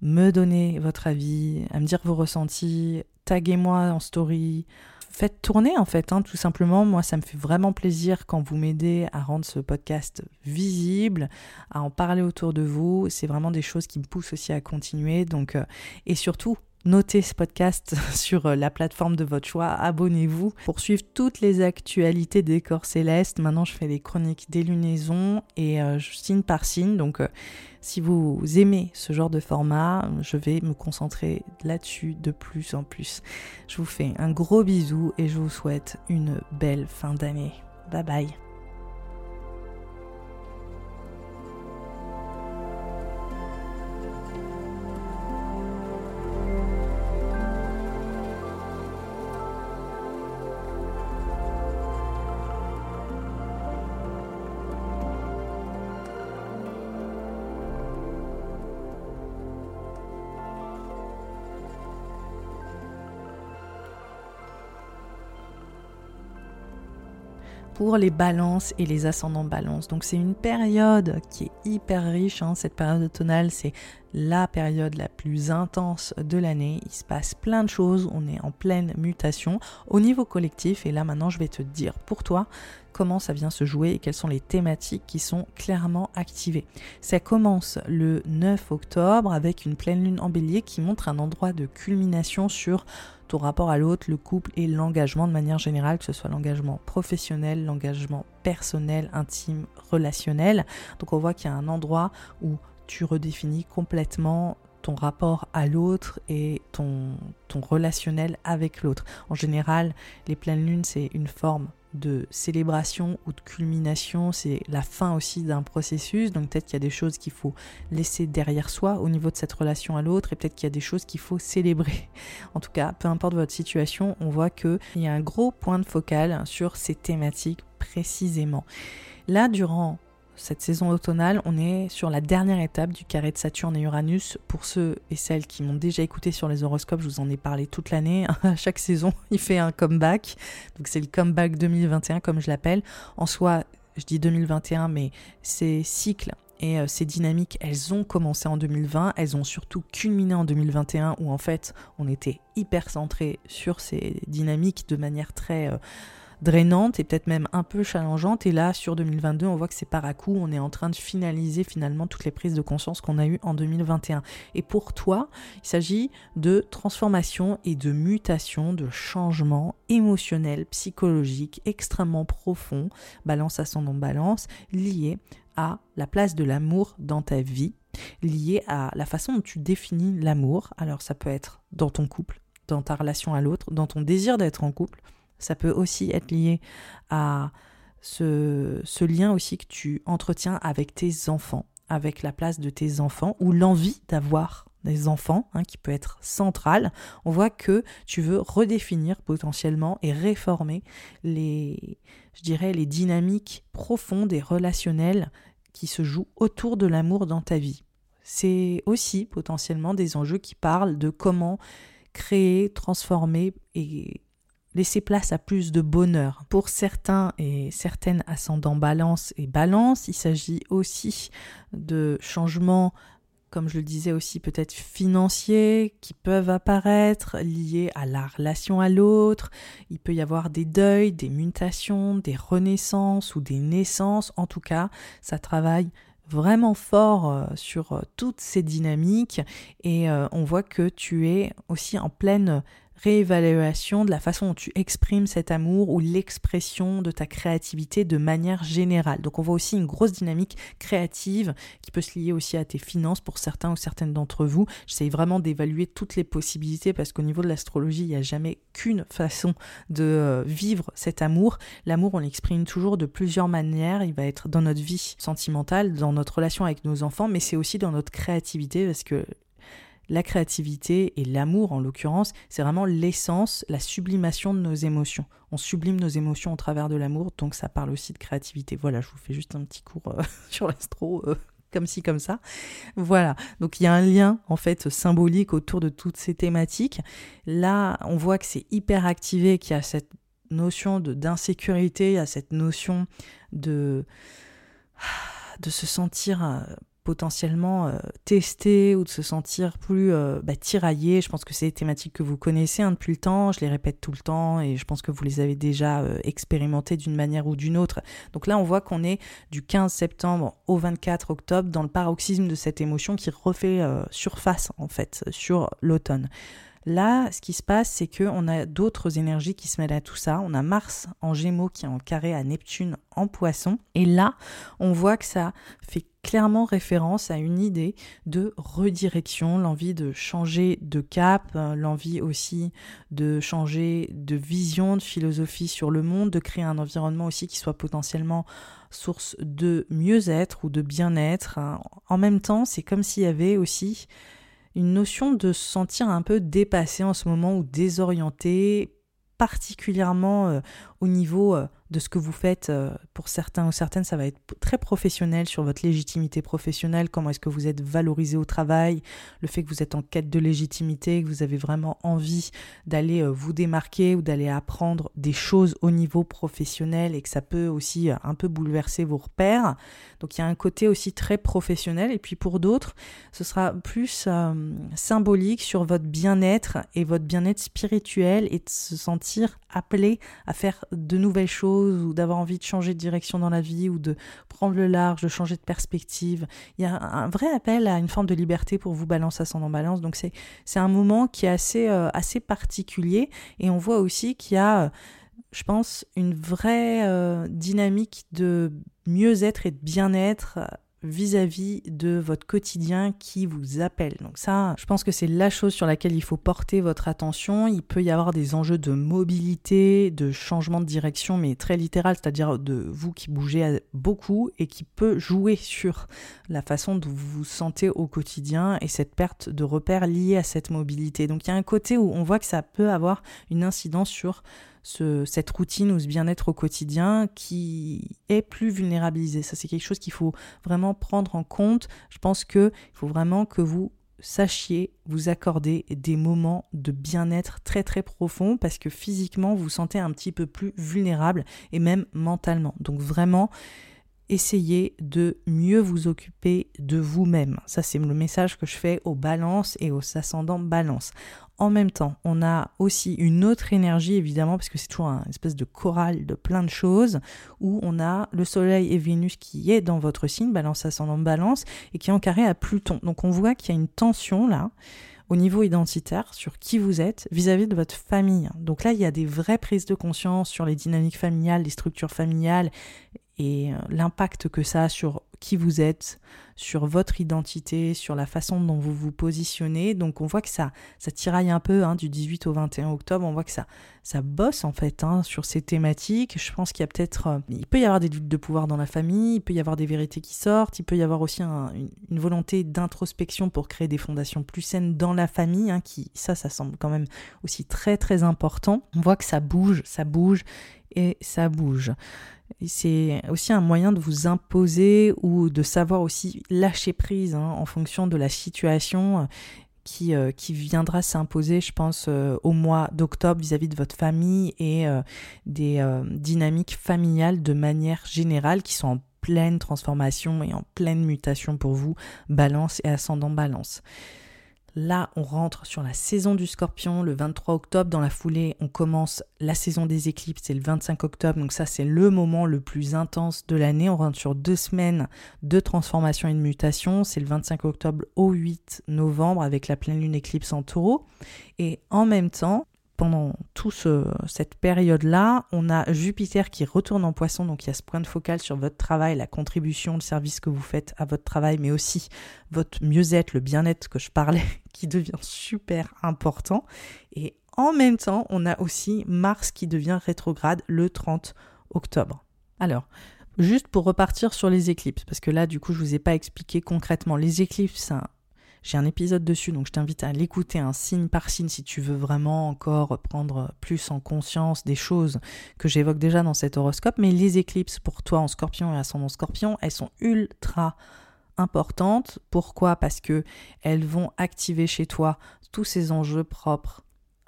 me donner votre avis, à me dire vos ressentis, taguez-moi en story, faites tourner en fait, hein, tout simplement. Moi, ça me fait vraiment plaisir quand vous m'aidez à rendre ce podcast visible, à en parler autour de vous. C'est vraiment des choses qui me poussent aussi à continuer. Donc, euh, et surtout, notez ce podcast sur euh, la plateforme de votre choix, abonnez-vous pour suivre toutes les actualités des corps célestes. Maintenant, je fais les chroniques des lunaisons et euh, je signe par signe. Donc, si vous aimez ce genre de format, je vais me concentrer là-dessus de plus en plus. Je vous fais un gros bisou et je vous souhaite une belle fin d'année. Bye bye. Pour les balances et les ascendants balance. Donc c'est une période qui est hyper riche. Hein. Cette période automnale, c'est la période la plus intense de l'année. Il se passe plein de choses. On est en pleine mutation au niveau collectif. Et là maintenant, je vais te dire pour toi comment ça vient se jouer et quelles sont les thématiques qui sont clairement activées. Ça commence le 9 octobre avec une pleine lune en bélier qui montre un endroit de culmination sur ton rapport à l'autre, le couple et l'engagement de manière générale, que ce soit l'engagement professionnel, l'engagement personnel, intime, relationnel. Donc on voit qu'il y a un endroit où tu redéfinis complètement ton rapport à l'autre et ton, ton relationnel avec l'autre. En général, les pleines lunes, c'est une forme de célébration ou de culmination, c'est la fin aussi d'un processus. Donc peut-être qu'il y a des choses qu'il faut laisser derrière soi au niveau de cette relation à l'autre et peut-être qu'il y a des choses qu'il faut célébrer. En tout cas, peu importe votre situation, on voit qu'il y a un gros point de focal sur ces thématiques précisément. Là, durant cette saison automnale, on est sur la dernière étape du carré de Saturne et Uranus. Pour ceux et celles qui m'ont déjà écouté sur les horoscopes, je vous en ai parlé toute l'année. chaque saison, il fait un comeback. Donc c'est le comeback 2021 comme je l'appelle. En soi, je dis 2021, mais ces cycles et euh, ces dynamiques, elles ont commencé en 2020, elles ont surtout culminé en 2021 où en fait on était hyper centré sur ces dynamiques de manière très... Euh, drainante et peut-être même un peu challengeante. Et là, sur 2022, on voit que c'est par à coup, on est en train de finaliser finalement toutes les prises de conscience qu'on a eues en 2021. Et pour toi, il s'agit de transformation et de mutation, de changement émotionnel, psychologique, extrêmement profond, balance ascendant balance, lié à la place de l'amour dans ta vie, lié à la façon dont tu définis l'amour. Alors ça peut être dans ton couple, dans ta relation à l'autre, dans ton désir d'être en couple, ça peut aussi être lié à ce, lien aussi que tu entretiens avec tes enfants, avec la place de tes enfants ou l'envie d'avoir des enfants, hein, qui peut être centrale. On voit que tu veux redéfinir potentiellement et réformer les, je dirais, les dynamiques profondes et relationnelles qui se jouent autour de l'amour dans ta vie. C'est aussi potentiellement des enjeux qui parlent de comment créer, transformer et laisser place à plus de bonheur. Pour certains et certaines ascendants balance et balance, il s'agit aussi de changements comme je le disais aussi peut-être financiers qui peuvent apparaître liés à la relation à l'autre. Il peut y avoir des deuils, des mutations, des renaissances ou des naissances. En tout cas, ça travaille vraiment fort euh, sur euh, toutes ces dynamiques et euh, on voit que tu es aussi en pleine réévaluation de la façon dont tu exprimes cet amour ou l'expression de ta créativité de manière générale. Donc on voit aussi une grosse dynamique créative qui peut se lier aussi à tes finances pour certains ou certaines d'entre vous. J'essaye vraiment d'évaluer toutes les possibilités parce qu'au niveau de l'astrologie, il n'y a jamais qu'une façon de euh, vivre cet amour. L'amour, on l'exprime toujours de plusieurs manières. Il va être dans notre vie sentimentale, dans notre relation avec nos enfants, mais c'est aussi dans notre créativité parce que la créativité et l'amour en l'occurrence, c'est vraiment l'essence, la sublimation de nos émotions. On sublime nos émotions au travers de l'amour, donc ça parle aussi de créativité. Voilà, je vous fais juste un petit cours euh, sur l'astro. Euh, comme ci, comme ça. Voilà. Donc il y a un lien en fait symbolique autour de toutes ces thématiques. Là, on voit que c'est hyper activé, qu'il y a cette notion d'insécurité, il y a cette notion de de se sentir euh, potentiellement euh, tester ou de se sentir plus euh, bah, tiraillé. Je pense que c'est des thématiques que vous connaissez hein, depuis le temps, je les répète tout le temps et je pense que vous les avez déjà euh, expérimentées d'une manière ou d'une autre. Donc là, on voit qu'on est du 15 septembre au 24 octobre dans le paroxysme de cette émotion qui refait surface en fait sur l'automne. Là, ce qui se passe, c'est qu'on a d'autres énergies qui se mêlent à tout ça. On a Mars en Gémeaux qui est en carré à Neptune en Poisson. Et là, on voit que ça fait clairement référence à une idée de redirection, l'envie de changer de cap, euh, l'envie aussi de changer de vision, de philosophie sur le monde, de créer un environnement aussi qui soit potentiellement source de mieux-être ou de bien-être. En même temps, c'est comme s'il y avait aussi une notion de se sentir un peu dépassé en ce moment ou désorienté, particulièrement euh, au niveau euh, de ce que vous faites. Euh, pour certains ou certaines, ça va être très professionnel sur votre légitimité professionnelle, comment est-ce que vous êtes valorisé au travail, le fait que vous êtes en quête de légitimité, que vous avez vraiment envie d'aller euh, vous démarquer ou d'aller apprendre des choses au niveau professionnel et que ça peut aussi euh, un peu bouleverser vos repères. Donc il y a un côté aussi très professionnel et puis pour d'autres, ce sera plus symbolique sur votre bien-être et votre bien-être spirituel et de se sentir appelé à faire de nouvelles choses ou d'avoir envie de changer de direction dans la vie ou de prendre le large, de changer de perspective. Il y a un vrai appel à une forme de liberté pour vous, balance ascendant balance. Donc c'est, c'est un moment qui est assez, euh, assez particulier et on voit aussi qu'il y a, euh, je pense, une vraie euh, dynamique de mieux-être et de bien-être vis-à-vis de votre quotidien qui vous appelle. Donc ça, je pense que c'est la chose sur laquelle il faut porter votre attention. Il peut y avoir des enjeux de mobilité, de changement de direction, mais très littéral, c'est-à-dire de vous qui bougez beaucoup et qui peut jouer sur la façon dont vous vous sentez au quotidien et cette perte de repères liée à cette mobilité. Donc il y a un côté où on voit que ça peut avoir une incidence sur cette routine ou ce bien-être au quotidien qui est plus vulnérabilisé. Ça, c'est quelque chose qu'il faut vraiment prendre en compte. Je pense qu'il faut vraiment que vous sachiez vous accorder des moments de bien-être très très profonds parce que physiquement vous vous sentez un petit peu plus vulnérable et même mentalement. Donc vraiment, essayez de mieux vous occuper de vous-même. Ça, c'est le message que je fais aux balances et aux ascendants balance en même temps, on a aussi une autre énergie, évidemment, parce que c'est toujours un espèce de chorale de plein de choses, où on a le Soleil et Vénus qui est dans votre signe, balance ascendant balance, et qui est en carré à Pluton. Donc on voit qu'il y a une tension là au niveau identitaire sur qui vous êtes vis-à-vis de votre famille. Donc là, il y a des vraies prises de conscience sur les dynamiques familiales, les structures familiales et euh, l'impact que ça a sur qui vous êtes, sur votre identité, sur la façon dont vous vous positionnez. Donc on voit que ça, ça tiraille un peu hein, du 18 au 21 octobre. On voit que ça, ça bosse en fait hein, sur ces thématiques. Je pense qu'il y a peut-être, euh, il peut y avoir des luttes de pouvoir dans la famille, il peut y avoir des vérités qui sortent, il peut y avoir aussi une, volonté d'introspection pour créer des fondations plus saines dans la famille. Hein, qui, ça, ça semble quand même aussi très très important. On voit que ça bouge, ça bouge et ça bouge. C'est aussi un moyen de vous imposer ou de savoir aussi lâcher prise hein, en fonction de la situation euh, qui, euh, qui viendra s'imposer, je pense, euh, au mois d'octobre vis-à-vis de votre famille et des dynamiques familiales de manière générale qui sont en pleine transformation et en pleine mutation pour vous, balance et ascendant balance. Là, on rentre sur la saison du scorpion le 23 octobre. Dans la foulée, on commence la saison des éclipses, c'est le 25 octobre. Donc ça, c'est le moment le plus intense de l'année. On rentre sur deux semaines de transformation et de mutation. C'est le 25 octobre au 8 novembre avec la pleine lune éclipse en taureau. Et en même temps, pendant toute cette période-là, on a Jupiter qui retourne en poisson, donc il y a ce point de focal sur votre travail, la contribution, le service que vous faites à votre travail, mais aussi votre mieux-être, le bien-être que je parlais, devient super important. Et en même temps, on a aussi Mars qui devient rétrograde le 30 octobre. Alors, juste pour repartir sur les éclipses, parce que là, du coup, je ne vous ai pas expliqué concrètement. Les éclipses, j'ai un épisode dessus, donc je t'invite à l'écouter un signe par signe si tu veux vraiment encore prendre plus en conscience des choses que j'évoque déjà dans cet horoscope. Mais les éclipses pour toi en scorpion et ascendant scorpion, elles sont ultra importantes. Pourquoi? Parce que elles vont activer chez toi tous ces enjeux propres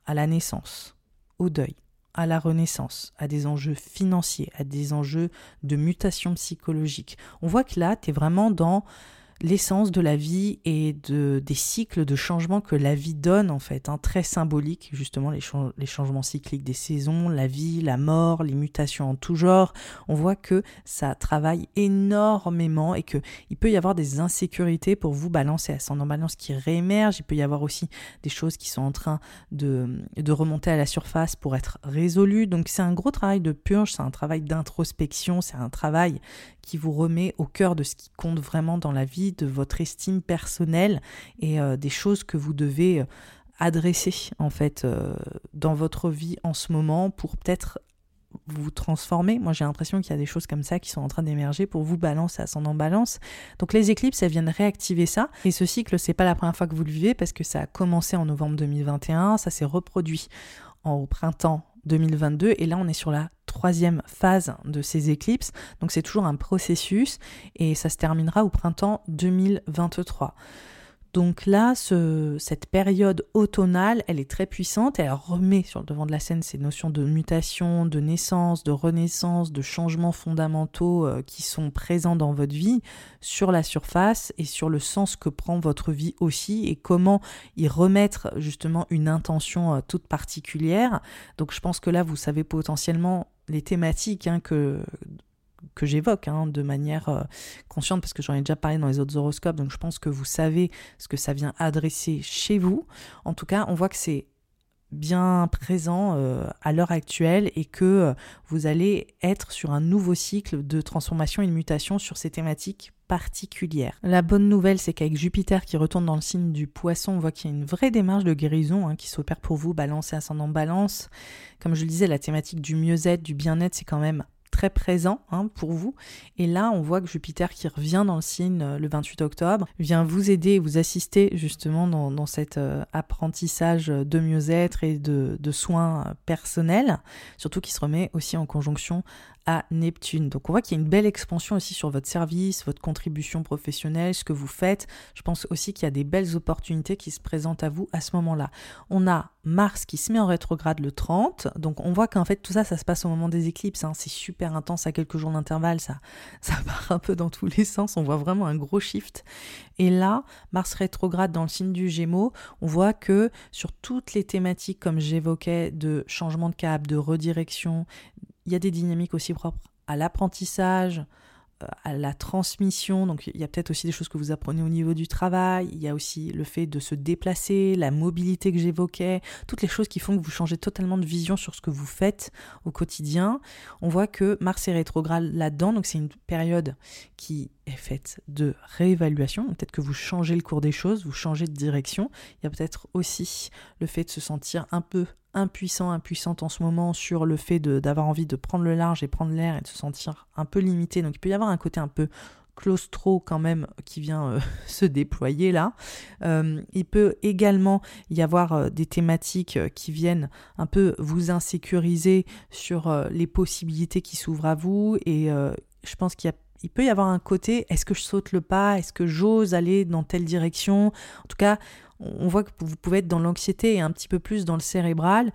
à la naissance, au deuil, à la renaissance, à des enjeux financiers, à des enjeux de mutation psychologique. On voit que là, tu es vraiment dans l'essence de la vie et de, des cycles de changement que la vie donne en fait, hein, très symbolique justement les, changements cycliques des saisons, la vie, la mort, les mutations en tout genre. On voit que ça travaille énormément et que il peut y avoir des insécurités pour vous balancer ascendant balance qui réémergent. Il peut y avoir aussi des choses qui sont en train de, de remonter à la surface pour être résolues. Donc c'est un gros travail de purge, c'est un travail d'introspection, c'est un travail qui vous remet au cœur de ce qui compte vraiment dans la vie, de votre estime personnelle et euh, des choses que vous devez euh, adresser en fait euh, dans votre vie en ce moment pour peut-être vous transformer. Moi, j'ai l'impression qu'il y a des choses comme ça qui sont en train d'émerger pour vous, balance, ascendant balance. Donc, les éclipses, elles viennent réactiver ça. Et ce cycle, c'est pas la première fois que vous le vivez parce que ça a commencé en novembre 2021, ça s'est reproduit au printemps 2022 et là on est sur la troisième phase de ces éclipses. Donc c'est toujours un processus et ça se terminera au printemps 2023 donc là, cette période automnale, elle est très puissante, elle remet sur le devant de la scène ces notions de mutation, de naissance, de renaissance, de changements fondamentaux euh, qui sont présents dans votre vie sur la surface et sur le sens que prend votre vie aussi et comment y remettre justement une intention euh, toute particulière. Donc je pense que là, vous savez potentiellement les thématiques hein, que que j'évoque hein, de manière euh, consciente parce que j'en ai déjà parlé dans les autres horoscopes, donc je pense que vous savez ce que ça vient adresser chez vous. En tout cas, on voit que c'est bien présent euh, à l'heure actuelle et que euh, vous allez être sur un nouveau cycle de transformation et de mutation sur ces thématiques particulières. La bonne nouvelle, c'est qu'avec Jupiter qui retourne dans le signe du poisson, on voit qu'il y a une vraie démarche de guérison hein, qui s'opère pour vous, balance et ascendant balance. Comme je le disais, la thématique du mieux-être, du bien-être, c'est quand même très présent hein, pour vous. Et là, on voit que Jupiter qui revient dans le signe euh, le 28 octobre vient vous aider, vous assister justement dans, dans cet euh, apprentissage de mieux-être et de soins personnels, surtout qui se remet aussi en conjonction à Neptune. Donc on voit qu'il y a une belle expansion aussi sur votre service, votre contribution professionnelle, ce que vous faites. Je pense aussi qu'il y a des belles opportunités qui se présentent à vous à ce moment-là. On a Mars qui se met en rétrograde le 30. Donc on voit qu'en fait tout ça, ça se passe au moment des éclipses. Hein. C'est super intense à quelques jours d'intervalle. Ça, ça part un peu dans tous les sens. On voit vraiment un gros shift. Et là, Mars rétrograde dans le signe du Gémeaux. On voit que sur toutes les thématiques, comme j'évoquais, de changement de cap, de redirection, il y a des dynamiques aussi propres à l'apprentissage, euh, à la transmission. Donc il y a peut-être aussi des choses que vous apprenez au niveau du travail. Il y a aussi le fait de se déplacer, la mobilité que j'évoquais, toutes les choses qui font que vous changez totalement de vision sur ce que vous faites au quotidien. On voit que Mars est rétrograde là-dedans, donc c'est une période qui est faite de réévaluation. Peut-être que vous changez le cours des choses, vous changez de direction. Il y a peut-être aussi le fait de se sentir un peu impuissant, impuissante en ce moment sur le fait d'avoir envie de prendre le large et prendre l'air et de se sentir un peu limité. Donc il peut y avoir un côté un peu claustro quand même qui vient euh, se déployer là. Euh, il peut également y avoir euh, des thématiques qui viennent un peu vous insécuriser sur les possibilités qui s'ouvrent à vous et je pense qu'il il peut y avoir un côté est-ce que je saute le pas? Est-ce que j'ose aller dans telle direction? En tout cas, on voit que vous pouvez être dans l'anxiété et un petit peu plus dans le cérébral.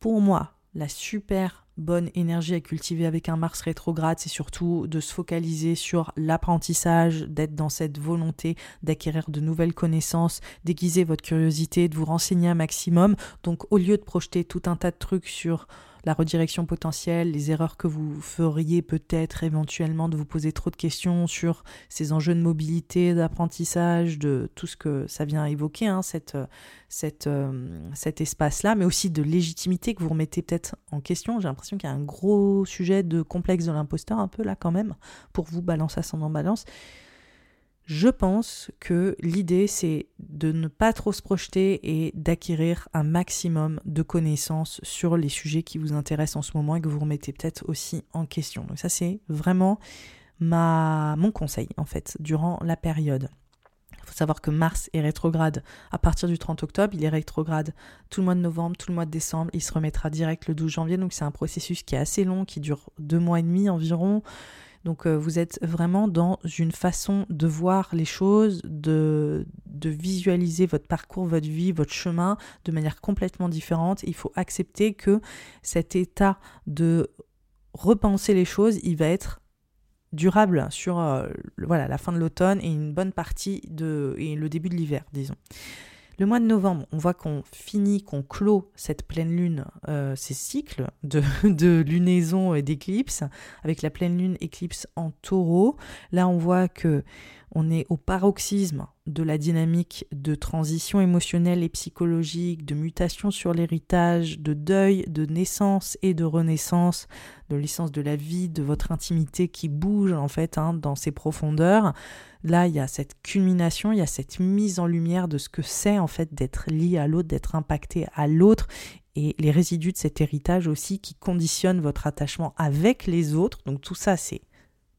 Pour moi, la super bonne énergie à cultiver avec un Mars rétrograde, c'est surtout de se focaliser sur l'apprentissage, d'être dans cette volonté d'acquérir de nouvelles connaissances, d'aiguiser votre curiosité, de vous renseigner un maximum. Donc au lieu de projeter tout un tas de trucs sur la redirection potentielle, les erreurs que vous feriez peut-être éventuellement de vous poser trop de questions sur ces enjeux de mobilité, d'apprentissage, de tout ce que ça vient évoquer, hein, euh, cet espace-là, mais aussi de légitimité que vous remettez peut-être en question. J'ai l'impression qu'il y a un gros sujet de complexe de l'imposteur un peu là quand même, pour vous, balance ascendant balance. Je pense que l'idée, c'est de ne pas trop se projeter et d'acquérir un maximum de connaissances sur les sujets qui vous intéressent en ce moment et que vous remettez peut-être aussi en question. Donc ça, c'est vraiment ma, mon conseil, en fait, durant la période. Il faut savoir que Mars est rétrograde à partir du 30 octobre, il est rétrograde tout le mois de novembre, tout le mois de décembre, il se remettra direct le 12 janvier, donc c'est un processus qui est assez long, qui dure deux mois et demi environ. Donc euh, vous êtes vraiment dans une façon de voir les choses, de, visualiser votre parcours, votre vie, votre chemin de manière complètement différente. Il faut accepter que cet état de repenser les choses, il va être durable sur voilà, la fin de l'automne et une bonne partie de et le début de l'hiver, disons. Le mois de novembre, on voit qu'on finit, qu'on clôt cette pleine lune, euh, ces cycles de, de lunaison et d'éclipse, avec la pleine lune éclipse en taureau. Là, on voit que on est au paroxysme de la dynamique de transition émotionnelle et psychologique, de mutation sur l'héritage, de deuil, de naissance et de renaissance, de l'essence de la vie, de votre intimité qui bouge en fait hein, dans ses profondeurs. Là, il y a cette culmination, il y a cette mise en lumière de ce que c'est en fait d'être lié à l'autre, d'être impacté à l'autre et les résidus de cet héritage aussi qui conditionnent votre attachement avec les autres. Donc tout ça, c'est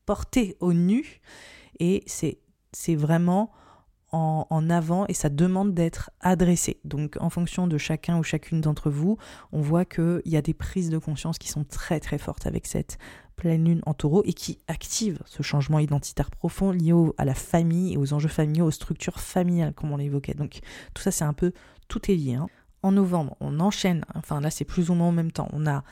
porté au nu et c'est vraiment en, avant et ça demande d'être adressé. Donc en fonction de chacun ou chacune d'entre vous, on voit qu'il y a des prises de conscience qui sont très très fortes avec cette pleine lune en taureau et qui activent ce changement identitaire profond lié à la famille et aux enjeux familiaux, aux structures familiales comme on l'évoquait. Donc tout ça c'est un peu, tout est lié. Hein. En novembre, on enchaîne, enfin là c'est plus ou moins en même temps, on a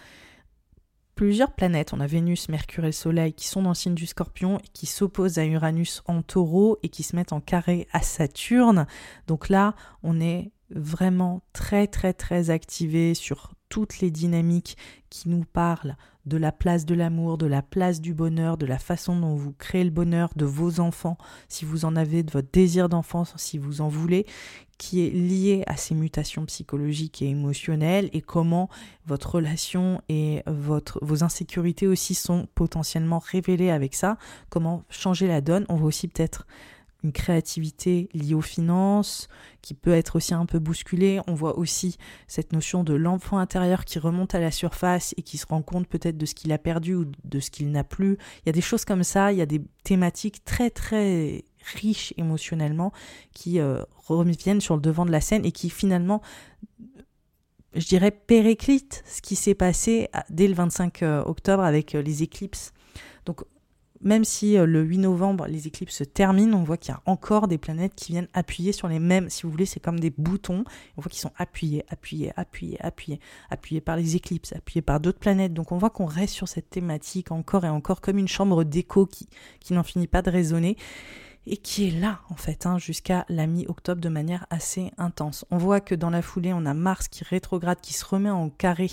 plusieurs planètes, on a Vénus, Mercure et le Soleil, qui sont dans le signe du Scorpion et qui s'opposent à Uranus en taureau et qui se mettent en carré à Saturne. Donc là, on est vraiment très très très activé sur toutes les dynamiques qui nous parlent de la place de l'amour, de la place du bonheur, de la façon dont vous créez le bonheur de vos enfants, si vous en avez, de votre désir d'enfance, si vous en voulez, qui est lié à ces mutations psychologiques et émotionnelles et comment votre relation et votre, vos insécurités aussi sont potentiellement révélées avec ça, comment changer la donne. On voit aussi peut-être une créativité liée aux finances qui peut être aussi un peu bousculée. On voit aussi cette notion de l'enfant intérieur qui remonte à la surface et qui se rend compte peut-être de ce qu'il a perdu ou de ce qu'il n'a plus. Il y a des choses comme ça, il y a des thématiques très très riches émotionnellement qui euh, reviennent sur le devant de la scène et qui finalement je dirais périclite ce qui s'est passé dès le 25 euh, octobre avec euh, les éclipses. Donc même si le 8 novembre les éclipses se terminent, on voit qu'il y a encore des planètes qui viennent appuyer sur les mêmes, si vous voulez, c'est comme des boutons, on voit qu'ils sont appuyés, appuyés, appuyés, appuyés, appuyés par les éclipses, appuyés par d'autres planètes. Donc on voit qu'on reste sur cette thématique encore et encore comme une chambre d'écho qui, qui n'en finit pas de résonner et qui est là en fait hein, jusqu'à la mi-octobre de manière assez intense. On voit que dans la foulée, on a Mars qui rétrograde, qui se remet en carré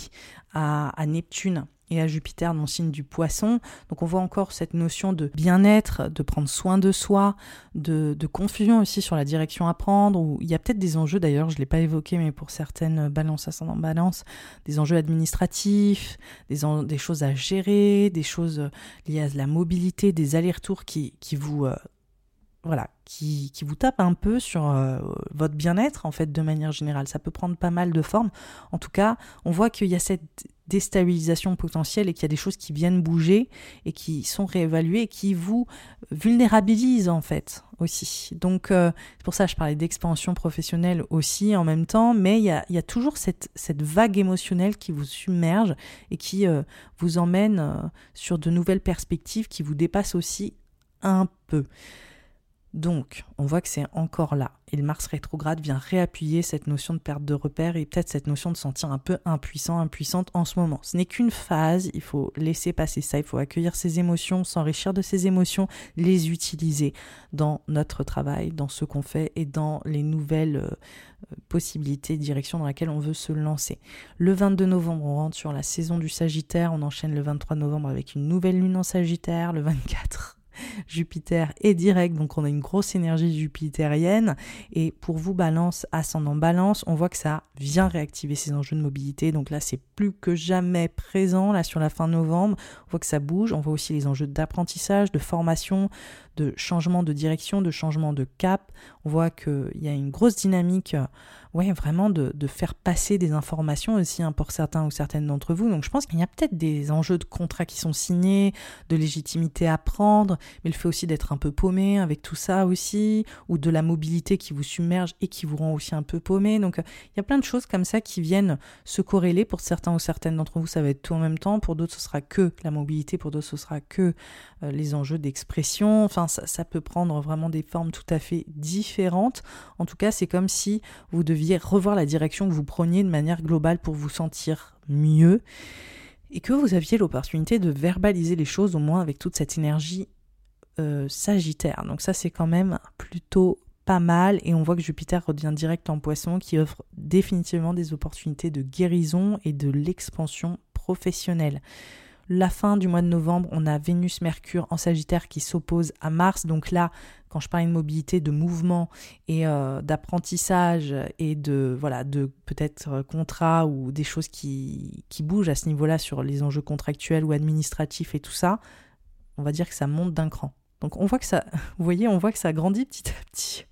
à, Neptune et à Jupiter dans le signe du poisson. Donc on voit encore cette notion de bien-être, de prendre soin de soi, de, confusion aussi sur la direction à prendre, où il y a peut-être des enjeux d'ailleurs, je ne l'ai pas évoqué, mais pour certaines balances ascendant balance, des enjeux administratifs, des, choses à gérer, des choses liées à la mobilité, des allers-retours qui, qui vous... Euh, voilà, qui, qui, vous tape un peu sur euh, votre bien-être, en fait, de manière générale. Ça peut prendre pas mal de formes. En tout cas, on voit qu'il y a cette déstabilisation potentielle et qu'il y a des choses qui viennent bouger et qui sont réévaluées et qui vous vulnérabilisent, en fait, aussi. Donc, euh, c'est pour ça que je parlais d'expansion professionnelle aussi en même temps, mais il y a, il y a toujours cette, cette, vague émotionnelle qui vous submerge et qui euh, vous emmène sur de nouvelles perspectives qui vous dépassent aussi un peu. Donc, on voit que c'est encore là. Et le Mars rétrograde vient réappuyer cette notion de perte de repère et peut-être cette notion de sentir un peu impuissant, impuissante en ce moment. Ce n'est qu'une phase, il faut laisser passer ça, il faut accueillir ses émotions, s'enrichir de ses émotions, les utiliser dans notre travail, dans ce qu'on fait et dans les nouvelles euh, possibilités, directions dans laquelle on veut se lancer. Le 22 novembre, on rentre sur la saison du Sagittaire, on enchaîne le 23 novembre avec une nouvelle lune en Sagittaire, le 24 Jupiter est direct, donc on a une grosse énergie jupitérienne. Et pour vous, balance, ascendant balance, on voit que ça vient réactiver ces enjeux de mobilité. Donc là, c'est plus que jamais présent, là, sur la fin novembre. On voit que ça bouge. On voit aussi les enjeux d'apprentissage, de formation, de changement de direction, de changement de cap. On voit qu'il y a une grosse dynamique, euh, ouais, vraiment de, faire passer des informations aussi hein, pour certains ou certaines d'entre vous. Donc je pense qu'il y a peut-être des enjeux de contrats qui sont signés, de légitimité à prendre, mais le fait aussi d'être un peu paumé avec tout ça aussi, ou de la mobilité qui vous submerge et qui vous rend aussi un peu paumé. Donc il y a plein de choses comme ça qui viennent se corréler. Pour certains ou certaines d'entre vous, ça va être tout en même temps. Pour d'autres, ce sera que la mobilité. Pour d'autres, ce sera que euh, les enjeux d'expression. Enfin, ça, peut prendre vraiment des formes tout à fait différentes. En tout cas, c'est comme si vous deviez revoir la direction que vous preniez de manière globale pour vous sentir mieux et que vous aviez l'opportunité de verbaliser les choses au moins avec toute cette énergie euh, Sagittaire. Donc ça c'est quand même plutôt pas mal et on voit que Jupiter revient direct en poisson qui offre définitivement des opportunités de guérison et de l'expansion professionnelle. La fin du mois de novembre, on a Vénus-Mercure en Sagittaire qui s'oppose à Mars. Donc là, quand je parle de mobilité, de mouvement et euh, d'apprentissage et de voilà de peut-être euh, contrats ou des choses qui, qui bougent à ce niveau-là sur les enjeux contractuels ou administratifs et tout ça, on va dire que ça monte d'un cran. Donc on voit que ça, vous voyez, on voit que ça grandit petit à petit.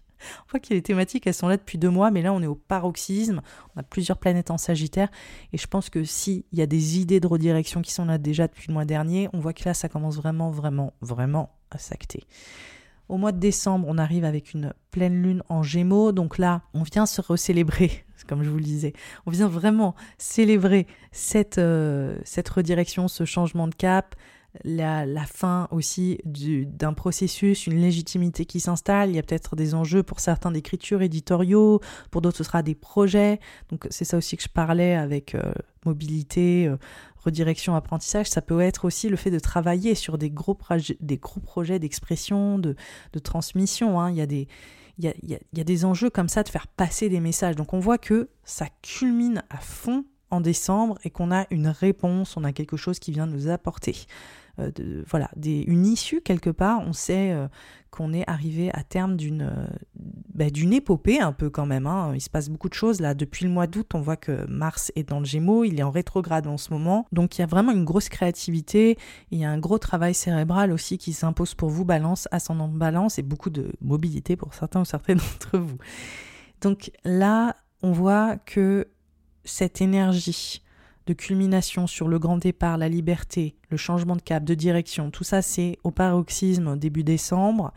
On voit que les thématiques, elles sont là depuis deux mois, mais là, on est au paroxysme. On a plusieurs planètes en Sagittaire. Et je pense que s'il y a des idées de redirection qui sont là déjà depuis le mois dernier, on voit que là, ça commence vraiment, vraiment, vraiment à s'acter. Au mois de décembre, on arrive avec une pleine lune en gémeaux. Donc là, on vient se recélébrer, comme je vous le disais. On vient vraiment célébrer cette, euh, cette redirection, ce changement de cap, la, fin aussi d'un processus, une légitimité qui s'installe. Il y a peut-être des enjeux pour certains d'écriture éditoriaux, pour d'autres ce sera des projets. Donc c'est ça aussi que je parlais avec euh, mobilité, euh, redirection, apprentissage. Ça peut être aussi le fait de travailler sur des gros, des projets d'expression, de, transmission. Hein. Il, y a des, il y a des enjeux comme ça de faire passer des messages. Donc on voit que ça culmine à fond en décembre et qu'on a une réponse, on a quelque chose qui vient nous apporter. Euh, voilà, une issue quelque part. On sait euh, qu'on est arrivé à terme d'une euh, bah, d'une épopée un peu quand même. Hein. Il se passe beaucoup de choses là. Depuis le mois d'août, on voit que Mars est dans le Gémeaux, il est en rétrograde en ce moment. Donc il y a vraiment une grosse créativité. Il y a un gros travail cérébral aussi qui s'impose pour vous, Balance, ascendant Balance, et beaucoup de mobilité pour certains ou certaines d'entre vous. Donc là, on voit que cette énergie de culmination sur le grand départ, la liberté, le changement de cap, de direction, tout ça c'est au paroxysme début décembre.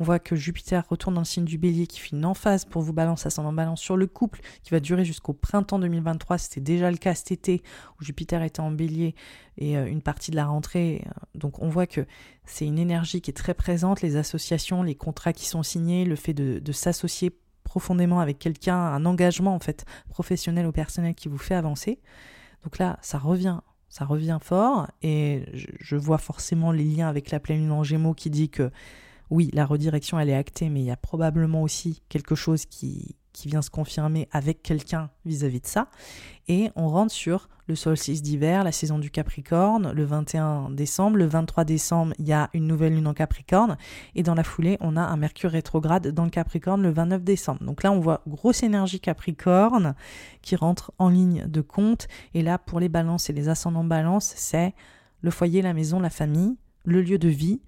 On voit que Jupiter retourne dans le signe du bélier qui fait une emphase pour vous balance ascendant balance sur le couple qui va durer jusqu'au printemps 2023. C'était déjà le cas cet été où Jupiter était en bélier et euh, une partie de la rentrée. Donc on voit que c'est une énergie qui est très présente, les associations, les contrats qui sont signés, le fait de, de s'associer profondément avec quelqu'un, un engagement en fait professionnel ou personnel qui vous fait avancer. Donc là, ça revient, ça revient fort, et je, vois forcément les liens avec la pleine lune en Gémeaux qui dit que oui, la redirection elle est actée, mais il y a probablement aussi quelque chose qui, qui vient se confirmer avec quelqu'un vis-à-vis de ça. Et on rentre sur le solstice d'hiver, la saison du Capricorne, le 21 décembre. Le 23 décembre, il y a une nouvelle lune en Capricorne. Et dans la foulée, on a un Mercure rétrograde dans le Capricorne le 29 décembre. Donc là, on voit grosse énergie Capricorne qui rentre en ligne de compte. Et là, pour les balances et les ascendants balance, c'est le foyer, la maison, la famille, le lieu de vie,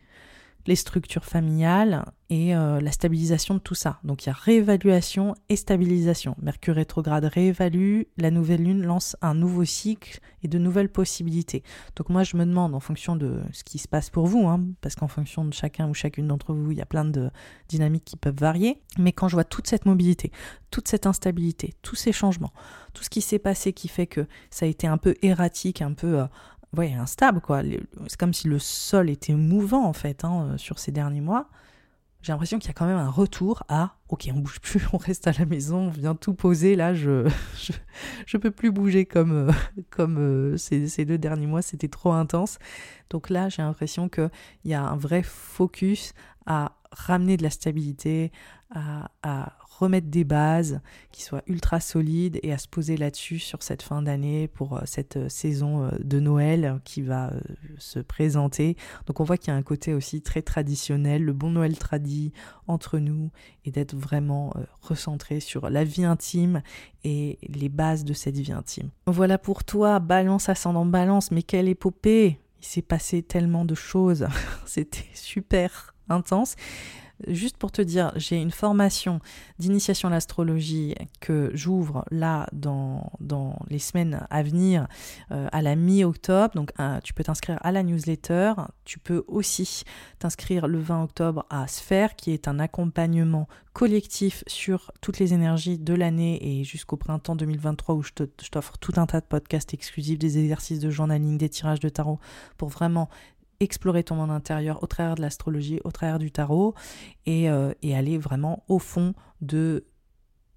les structures familiales et euh, la stabilisation de tout ça. Donc il y a réévaluation et stabilisation. Mercure rétrograde réévalue, la nouvelle lune lance un nouveau cycle et de nouvelles possibilités. Donc moi je me demande en fonction de ce qui se passe pour vous, hein, parce qu'en fonction de chacun ou chacune d'entre vous, il y a plein de dynamiques qui peuvent varier, mais quand je vois toute cette mobilité, toute cette instabilité, tous ces changements, tout ce qui s'est passé qui fait que ça a été un peu erratique, un peu, euh, ouais, instable, quoi. C'est comme si le sol était mouvant, en fait, hein, euh, sur ces derniers mois. J'ai l'impression qu'il y a quand même un retour à ok, on bouge plus, on reste à la maison, on vient tout poser. Là, je je, peux plus bouger comme euh, comme euh, ces, deux derniers mois, c'était trop intense. Donc là, j'ai l'impression qu'il y a un vrai focus à ramener de la stabilité, à, remettre des bases qui soient ultra solides et à se poser là-dessus sur cette fin d'année pour euh, cette euh, saison euh, de Noël qui va se présenter. Donc on voit qu'il y a un côté aussi très traditionnel, le bon Noël tradit entre nous et d'être vraiment recentré sur la vie intime et les bases de cette vie intime. Voilà pour toi, balance ascendant balance, mais quelle épopée Il s'est passé tellement de choses, c'était super intense. Juste pour te dire, j'ai une formation d'initiation à l'astrologie que j'ouvre là dans, les semaines à venir euh, à la mi-octobre. Donc tu peux t'inscrire à la newsletter. Tu peux aussi t'inscrire le 20 octobre à Sphère qui est un accompagnement collectif sur toutes les énergies de l'année et jusqu'au printemps 2023 où je t'offre tout un tas de podcasts exclusifs, des exercices de journaling, des tirages de tarot pour vraiment explorer ton monde intérieur au travers de l'astrologie, au travers du tarot, et, euh, aller vraiment au fond de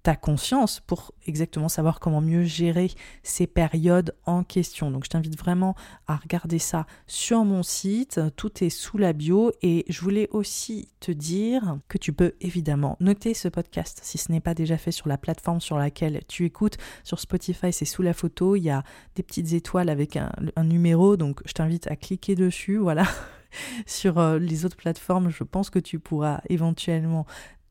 ta conscience pour exactement savoir comment mieux gérer ces périodes en question. Donc je t'invite vraiment à regarder ça sur mon site, tout est sous la bio et je voulais aussi te dire que tu peux évidemment noter ce podcast si ce n'est pas déjà fait sur la plateforme sur laquelle tu écoutes. Sur Spotify, c'est sous la photo, il y a des petites étoiles avec un, numéro, donc je t'invite à cliquer dessus, voilà. sur euh, les autres plateformes, je pense que tu pourras éventuellement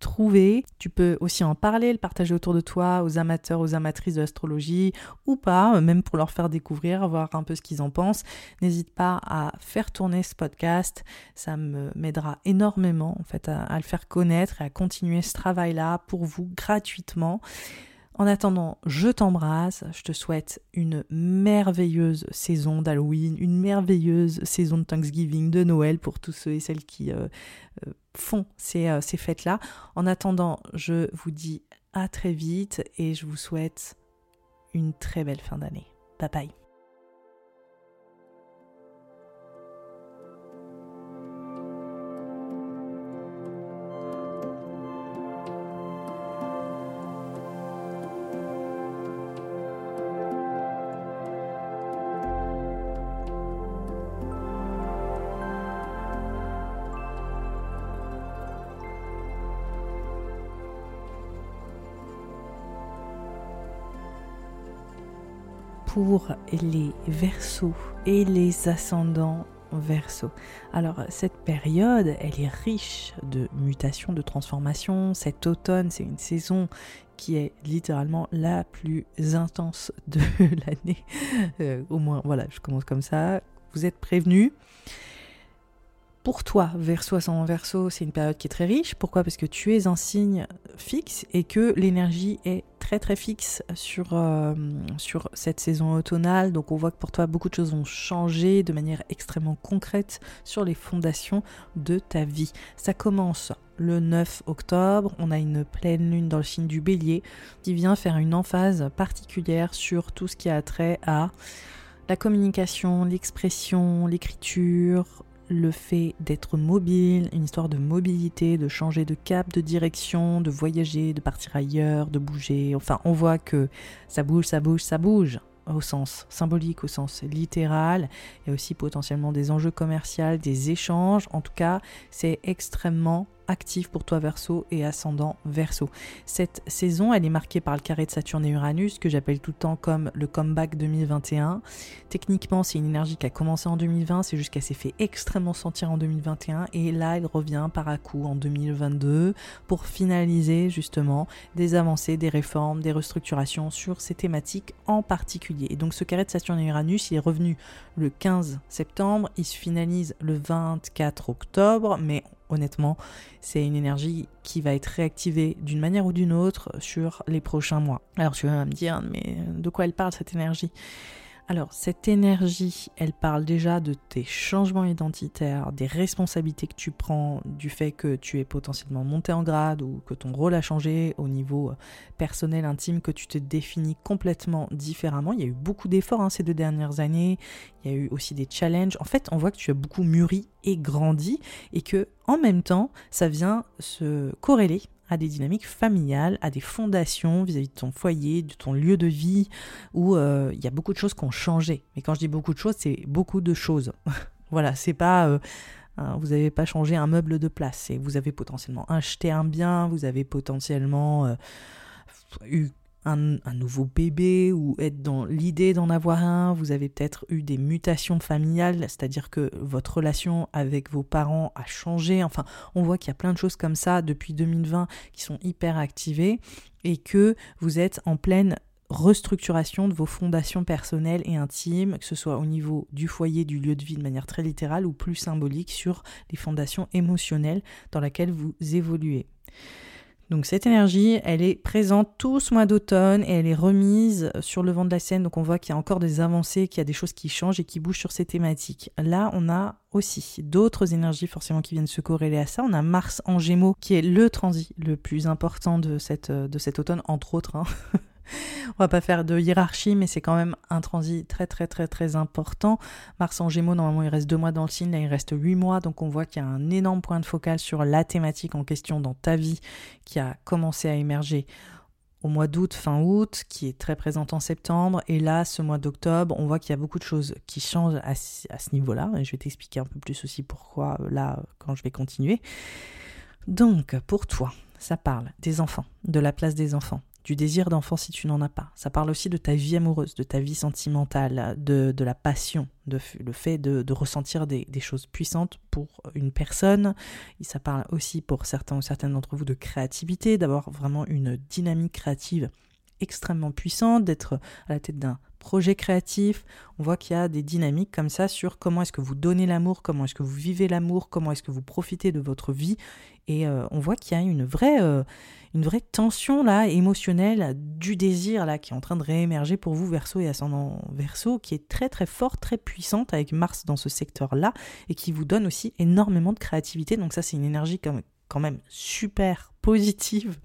trouver. Tu peux aussi en parler, le partager autour de toi aux amateurs, aux amatrices de l'astrologie ou pas, même pour leur faire découvrir, voir un peu ce qu'ils en pensent. N'hésite pas à faire tourner ce podcast, ça m'aidera énormément en fait à, à le faire connaître et à continuer ce travail-là pour vous gratuitement. En attendant, je t'embrasse, je te souhaite une merveilleuse saison d'Halloween, une merveilleuse saison de Thanksgiving, de Noël pour tous ceux et celles qui euh, euh, font ces, euh, ces fêtes-là. En attendant, je vous dis à très vite et je vous souhaite une très belle fin d'année. Bye bye. Les versos et les ascendants verso. Alors cette période, elle est riche de mutations, de transformations. Cet automne, c'est une saison qui est littéralement la plus intense de l'année. Euh, au moins, voilà, je commence comme ça. Vous êtes prévenus. Pour toi, verso ascendant verso, c'est une période qui est très riche. Pourquoi? Parce que tu es un signe fixe et que l'énergie est très très fixe sur, euh, sur cette saison automnale. Donc on voit que pour toi, beaucoup de choses vont changer de manière extrêmement concrète sur les fondations de ta vie. Ça commence le 9 octobre. On a une pleine lune dans le signe du bélier qui vient faire une emphase particulière sur tout ce qui a trait à la communication, l'expression, l'écriture, le fait d'être mobile, une histoire de mobilité, de changer de cap, de direction, de voyager, de partir ailleurs, de bouger. Enfin, on voit que ça bouge, ça bouge, ça bouge au sens symbolique, au sens littéral. Il y a aussi potentiellement des enjeux commerciaux, des échanges. En tout cas, c'est extrêmement actif pour toi Verseau et ascendant Verseau. Cette saison, elle est marquée par le carré de Saturne et Uranus que j'appelle tout le temps comme le comeback 2021. Techniquement, c'est une énergie qui a commencé en 2020, c'est juste qu'elle s'est fait extrêmement sentir en 2021 et là, elle revient par à coup en 2022 pour finaliser justement des avancées, des réformes, des restructurations sur ces thématiques en particulier. Et donc ce carré de Saturne et Uranus, il est revenu le 15 septembre, il se finalise le 24 octobre, mais honnêtement, c'est une énergie qui va être réactivée d'une manière ou d'une autre sur les prochains mois. Alors tu vas me dire, mais de quoi elle parle cette énergie? Alors, cette énergie, elle parle déjà de tes changements identitaires, des responsabilités que tu prends, du fait que tu es potentiellement monté en grade ou que ton rôle a changé au niveau euh, personnel, intime, que tu te définis complètement différemment. Il y a eu beaucoup d'efforts hein, ces deux dernières années, il y a eu aussi des challenges. En fait, on voit que tu as beaucoup mûri et grandi et que en même temps, ça vient se corréler à des dynamiques familiales, à des fondations vis-à-vis de ton foyer, de ton lieu de vie, où euh, il y a beaucoup de choses qui ont changé. Mais quand je dis beaucoup de choses, c'est beaucoup de choses. voilà, c'est pas... Euh, vous n'avez pas changé un meuble de place, vous avez potentiellement acheté un bien, vous avez potentiellement euh, eu un, nouveau bébé ou être dans l'idée d'en avoir un, vous avez peut-être eu des mutations familiales, c'est-à-dire que votre relation avec vos parents a changé. Enfin, on voit qu'il y a plein de choses comme ça depuis 2020 qui sont hyper activées et que vous êtes en pleine restructuration de vos fondations personnelles et intimes, que ce soit au niveau du foyer, du lieu de vie de manière très littérale ou plus symbolique sur les fondations émotionnelles dans lesquelles vous évoluez. Donc cette énergie, elle est présente tout ce mois d'automne et elle est remise sur le vent de la scène. Donc on voit qu'il y a encore des avancées, qu'il y a des choses qui changent et qui bougent sur ces thématiques. Là, on a aussi d'autres énergies forcément qui viennent se corréler à ça. On a Mars en Gémeaux qui est le transit le plus important de, cette, cet automne, entre autres. Hein. On va pas faire de hiérarchie, mais c'est quand même un transit très très très très important. Mars en Gémeaux, normalement, il reste deux mois dans le signe, là il reste huit mois, donc on voit qu'il y a un énorme point de focal sur la thématique en question dans ta vie qui a commencé à émerger au mois d'août, fin août, qui est très présente en septembre. Et là, ce mois d'octobre, on voit qu'il y a beaucoup de choses qui changent à, ce niveau-là. Et je vais t'expliquer un peu plus aussi pourquoi là, quand je vais continuer. Donc, pour toi, ça parle des enfants, de la place des enfants, du désir d'enfant si tu n'en as pas. Ça parle aussi de ta vie amoureuse, de ta vie sentimentale, de, la passion, de, le fait de, ressentir des, choses puissantes pour une personne. Ça parle aussi pour certains ou certaines d'entre vous de créativité, d'avoir vraiment une dynamique créative extrêmement puissante, d'être à la tête d'un projet créatif. On voit qu'il y a des dynamiques comme ça sur comment est-ce que vous donnez l'amour, comment est-ce que vous vivez l'amour, comment est-ce que vous profitez de votre vie. Et euh, on voit qu'il y a une vraie... Euh, une vraie tension là émotionnelle du désir là qui est en train de réémerger pour vous verso et ascendant verso qui est très très forte, très puissante avec Mars dans ce secteur là et qui vous donne aussi énormément de créativité. Donc ça c'est une énergie quand même super positive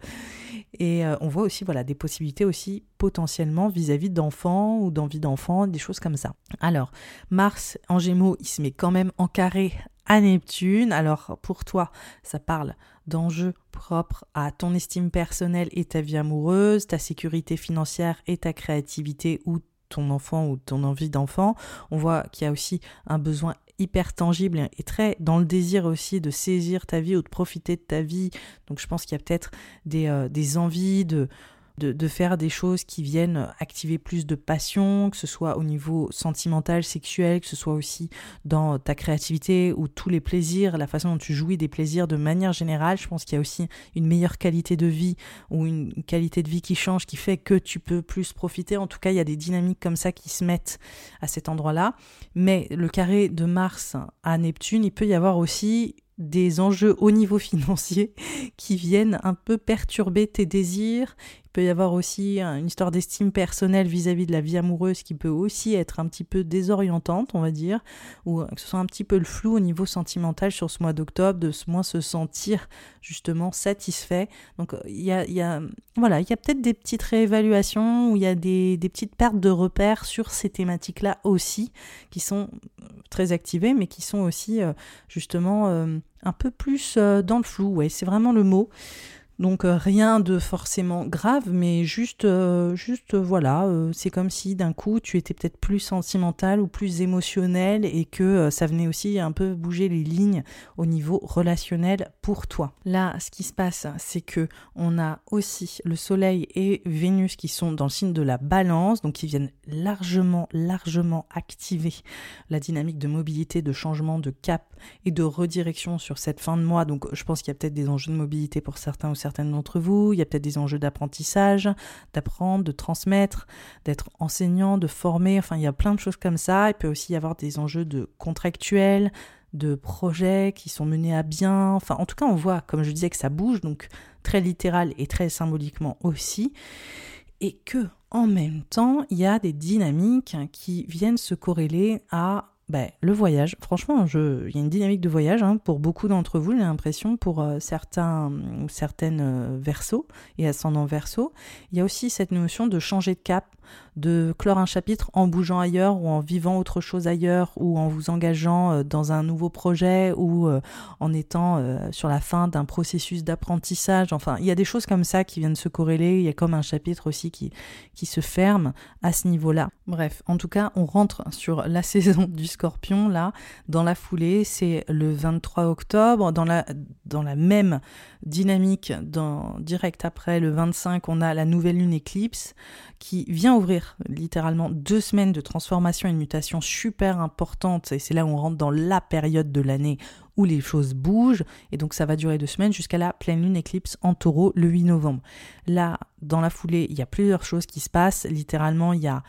et euh, on voit aussi voilà des possibilités aussi potentiellement vis-à-vis d'enfants ou d'envie d'enfants, des choses comme ça. Alors Mars en Gémeaux, il se met quand même en carré à Neptune. Alors pour toi, ça parle d'enjeux propres à ton estime personnelle et ta vie amoureuse, ta sécurité financière et ta créativité ou ton enfant ou ton envie d'enfant. On voit qu'il y a aussi un besoin hyper tangible et très dans le désir aussi de saisir ta vie ou de profiter de ta vie. Donc je pense qu'il y a peut-être des, euh, des envies de de, faire des choses qui viennent activer plus de passion, que ce soit au niveau sentimental, sexuel, que ce soit aussi dans ta créativité ou tous les plaisirs, la façon dont tu jouis des plaisirs de manière générale. Je pense qu'il y a aussi une meilleure qualité de vie ou une qualité de vie qui change, qui fait que tu peux plus profiter. En tout cas, il y a des dynamiques comme ça qui se mettent à cet endroit-là. Mais le carré de Mars à Neptune, il peut y avoir aussi des enjeux au niveau financier qui viennent un peu perturber tes désirs. Il peut y avoir aussi une histoire d'estime personnelle vis-à-vis de la vie amoureuse qui peut aussi être un petit peu désorientante, on va dire, ou que ce soit un petit peu le flou au niveau sentimental sur ce mois d'octobre, de moins se sentir justement satisfait. Donc il y a, voilà, a peut-être des petites réévaluations ou il y a des, petites pertes de repères sur ces thématiques-là aussi, qui sont très activées, mais qui sont aussi euh, justement euh, un peu plus euh, dans le flou. Ouais, c'est vraiment le mot. Donc euh, rien de forcément grave, mais juste, euh, juste euh, voilà, c'est comme si d'un coup tu étais peut-être plus sentimental ou plus émotionnel et que ça venait aussi un peu bouger les lignes au niveau relationnel pour toi. Là, ce qui se passe, c'est que on a aussi le Soleil et Vénus qui sont dans le signe de la Balance, donc qui viennent largement, largement activer la dynamique de mobilité, de changement de cap et de redirection sur cette fin de mois. Donc je pense qu'il y a peut-être des enjeux de mobilité pour certains ou certains certaines d'entre vous. Il y a peut-être des enjeux d'apprentissage, d'apprendre, de transmettre, d'être enseignant, de former. Enfin, il y a plein de choses comme ça. Il peut aussi y avoir des enjeux de contractuels, de projets qui sont menés à bien. Enfin, en tout cas, on voit, comme je disais, que ça bouge, donc très littéral et très symboliquement aussi. Et que, en même temps, il y a des dynamiques qui viennent se corréler à ben, le voyage, franchement, il y a une dynamique de voyage hein, pour beaucoup d'entre vous, j'ai l'impression, pour euh, certains ou certaines euh, versos et ascendants versos. Il y a aussi cette notion de changer de cap, de clore un chapitre en bougeant ailleurs ou en vivant autre chose ailleurs ou en vous engageant euh, dans un nouveau projet ou euh, en étant sur la fin d'un processus d'apprentissage. Enfin, il y a des choses comme ça qui viennent se corréler. Il y a comme un chapitre aussi qui, qui se ferme à ce niveau-là. Bref, en tout cas, on rentre sur la saison du scorpion là. Dans la foulée, c'est le 23 octobre. Dans la, même dynamique, dans, direct après le 25, on a la nouvelle lune éclipse qui vient ouvrir littéralement deux semaines de transformation et de mutation super importantes. Et c'est là où on rentre dans la période de l'année où les choses bougent. Et donc ça va durer deux semaines jusqu'à la pleine lune éclipse en taureau le 8 novembre. Là, dans la foulée, il y a plusieurs choses qui se passent. Littéralement, il y a...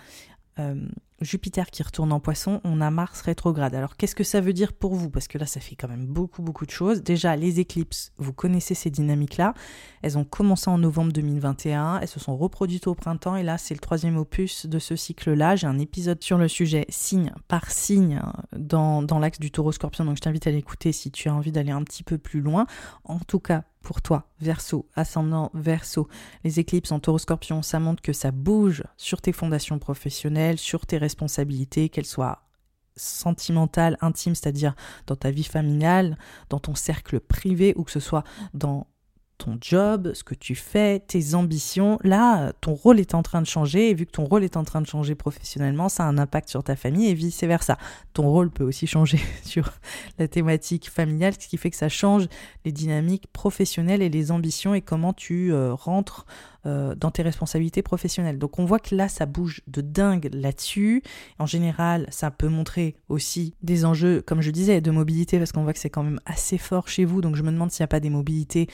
Euh, Jupiter qui retourne en poisson, on a Mars rétrograde. Alors qu'est-ce que ça veut dire pour vous? Parce que là, ça fait quand même beaucoup, beaucoup de choses. Déjà, les éclipses, vous connaissez ces dynamiques-là. Elles ont commencé en novembre 2021, elles se sont reproduites au printemps, et là, c'est le troisième opus de ce cycle-là. J'ai un épisode sur le sujet signe par signe dans, dans l'axe du taureau scorpion, donc je t'invite à l'écouter si tu as envie d'aller un petit peu plus loin. En tout cas, pour toi, verso, ascendant verso, les éclipses en taureau scorpion, ça montre que ça bouge sur tes fondations professionnelles, sur tes responsabilités, qu'elles soient sentimentales, intimes, c'est-à-dire dans ta vie familiale, dans ton cercle privé, ou que ce soit dans ton job, ce que tu fais, tes ambitions. Là, ton rôle est en train de changer et vu que ton rôle est en train de changer professionnellement, ça a un impact sur ta famille et vice-versa. Ton rôle peut aussi changer sur la thématique familiale, ce qui fait que ça change les dynamiques professionnelles et les ambitions et comment tu euh, rentres euh, dans tes responsabilités professionnelles. Donc on voit que là, ça bouge de dingue là-dessus. En général, ça peut montrer aussi des enjeux, comme je disais, de mobilité, parce qu'on voit que c'est quand même assez fort chez vous. Donc je me demande s'il n'y a pas des mobilités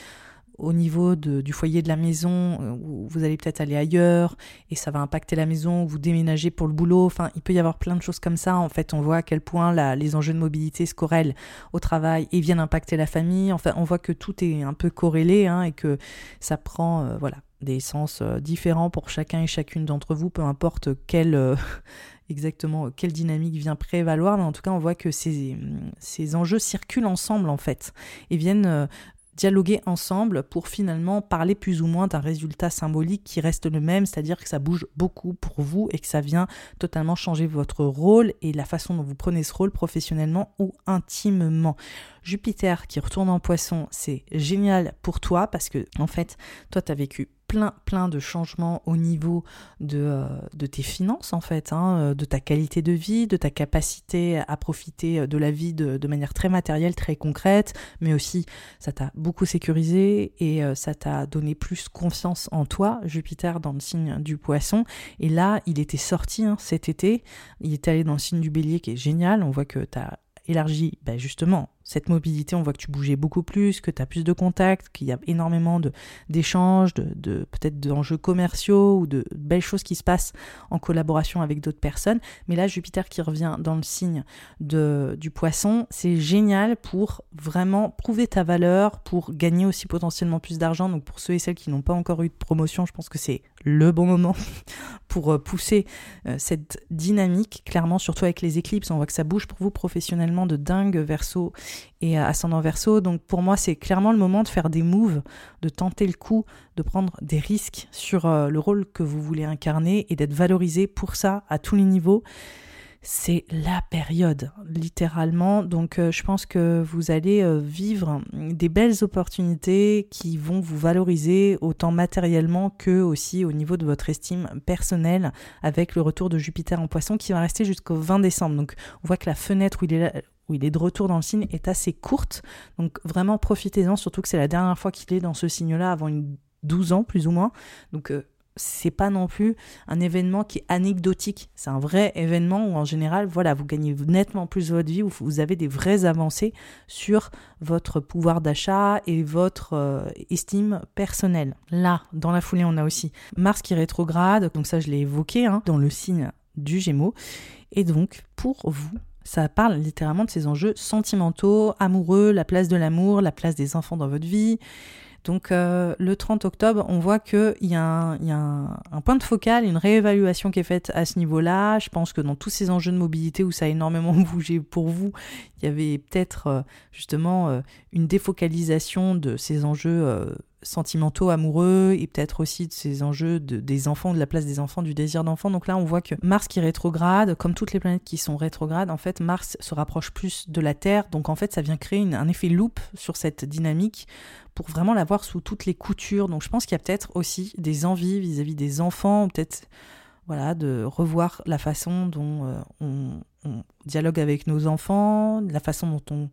au niveau du foyer de la maison, euh, où vous allez peut-être aller ailleurs et ça va impacter la maison, vous déménagez pour le boulot. Enfin, il peut y avoir plein de choses comme ça. En fait, on voit à quel point les enjeux de mobilité se corrèlent au travail et viennent impacter la famille. Enfin, on voit que tout est un peu corrélé hein, et que ça prend euh, voilà, des sens euh, différents pour chacun et chacune d'entre vous, peu importe quelle. exactement quelle dynamique vient prévaloir, mais en tout cas on voit que ces, ces enjeux circulent ensemble en fait et viennent dialoguer ensemble pour finalement parler plus ou moins d'un résultat symbolique qui reste le même, c'est-à-dire que ça bouge beaucoup pour vous et que ça vient totalement changer votre rôle et la façon dont vous prenez ce rôle professionnellement ou intimement. Jupiter qui retourne en poisson, c'est génial pour toi parce que en fait, toi tu as vécu plein, plein de changements au niveau de, euh, tes finances, en fait, hein, euh, de ta qualité de vie, de ta capacité à profiter euh, de la vie de, de manière très matérielle, très concrète, mais aussi ça t'a beaucoup sécurisé et ça t'a donné plus confiance en toi, Jupiter, dans le signe du poisson. Et là, il était sorti hein, cet été, il est allé dans le signe du bélier qui est génial, on voit que tu as élargi ben justement cette mobilité, on voit que tu bougeais beaucoup plus, que tu as plus de contacts, qu'il y a énormément d'échanges, de, de peut-être d'enjeux commerciaux ou de belles choses qui se passent en collaboration avec d'autres personnes. Mais là, Jupiter qui revient dans le signe du poisson, c'est génial pour vraiment prouver ta valeur, pour gagner aussi potentiellement plus d'argent. Donc pour ceux et celles qui n'ont pas encore eu de promotion, je pense que c'est le bon moment pour euh, pousser euh, cette dynamique, clairement, surtout avec les éclipses. On voit que ça bouge pour vous professionnellement de dingue, verso et ascendant verso. Donc pour moi, c'est clairement le moment de faire des moves, de tenter le coup, de prendre des risques sur euh, le rôle que vous voulez incarner et d'être valorisé pour ça à tous les niveaux. C'est la période, littéralement. Donc euh, je pense que vous allez euh, vivre des belles opportunités qui vont vous valoriser autant matériellement que aussi au niveau de votre estime personnelle avec le retour de Jupiter en poisson qui va rester jusqu'au 20 décembre. Donc on voit que la fenêtre où il est de retour dans le signe est assez courte. Donc vraiment profitez-en, surtout que c'est la dernière fois qu'il est dans ce signe-là avant une 12 ans plus ou moins. Donc euh, c'est pas non plus un événement qui est anecdotique. C'est un vrai événement où en général, voilà, vous gagnez nettement plus votre vie, où vous avez des vraies avancées sur votre pouvoir d'achat et votre euh, estime personnelle. Là, dans la foulée, on a aussi Mars qui rétrograde, donc ça je l'ai évoqué, hein, dans le signe du Gémeaux. Et donc, pour vous, ça parle littéralement de ces enjeux sentimentaux, amoureux, la place de l'amour, la place des enfants dans votre vie. Donc euh, le 30 octobre, on voit qu'il y a, un, y a un, point de focal, une réévaluation qui est faite à ce niveau-là. Je pense que dans tous ces enjeux de mobilité où ça a énormément bougé pour vous, il y avait peut-être euh, justement euh, une défocalisation de ces enjeux sentimentaux, amoureux, et peut-être aussi de ces enjeux de, des enfants, de la place des enfants, du désir d'enfant. Donc là, on voit que Mars qui rétrograde, comme toutes les planètes qui sont rétrogrades, en fait, Mars se rapproche plus de la Terre. Donc en fait, ça vient créer un effet loop sur cette dynamique pour vraiment la voir sous toutes les coutures. Donc je pense qu'il y a peut-être aussi des envies vis-à-vis des enfants, peut-être voilà, de revoir la façon dont euh, on, dialogue avec nos enfants, la façon dont on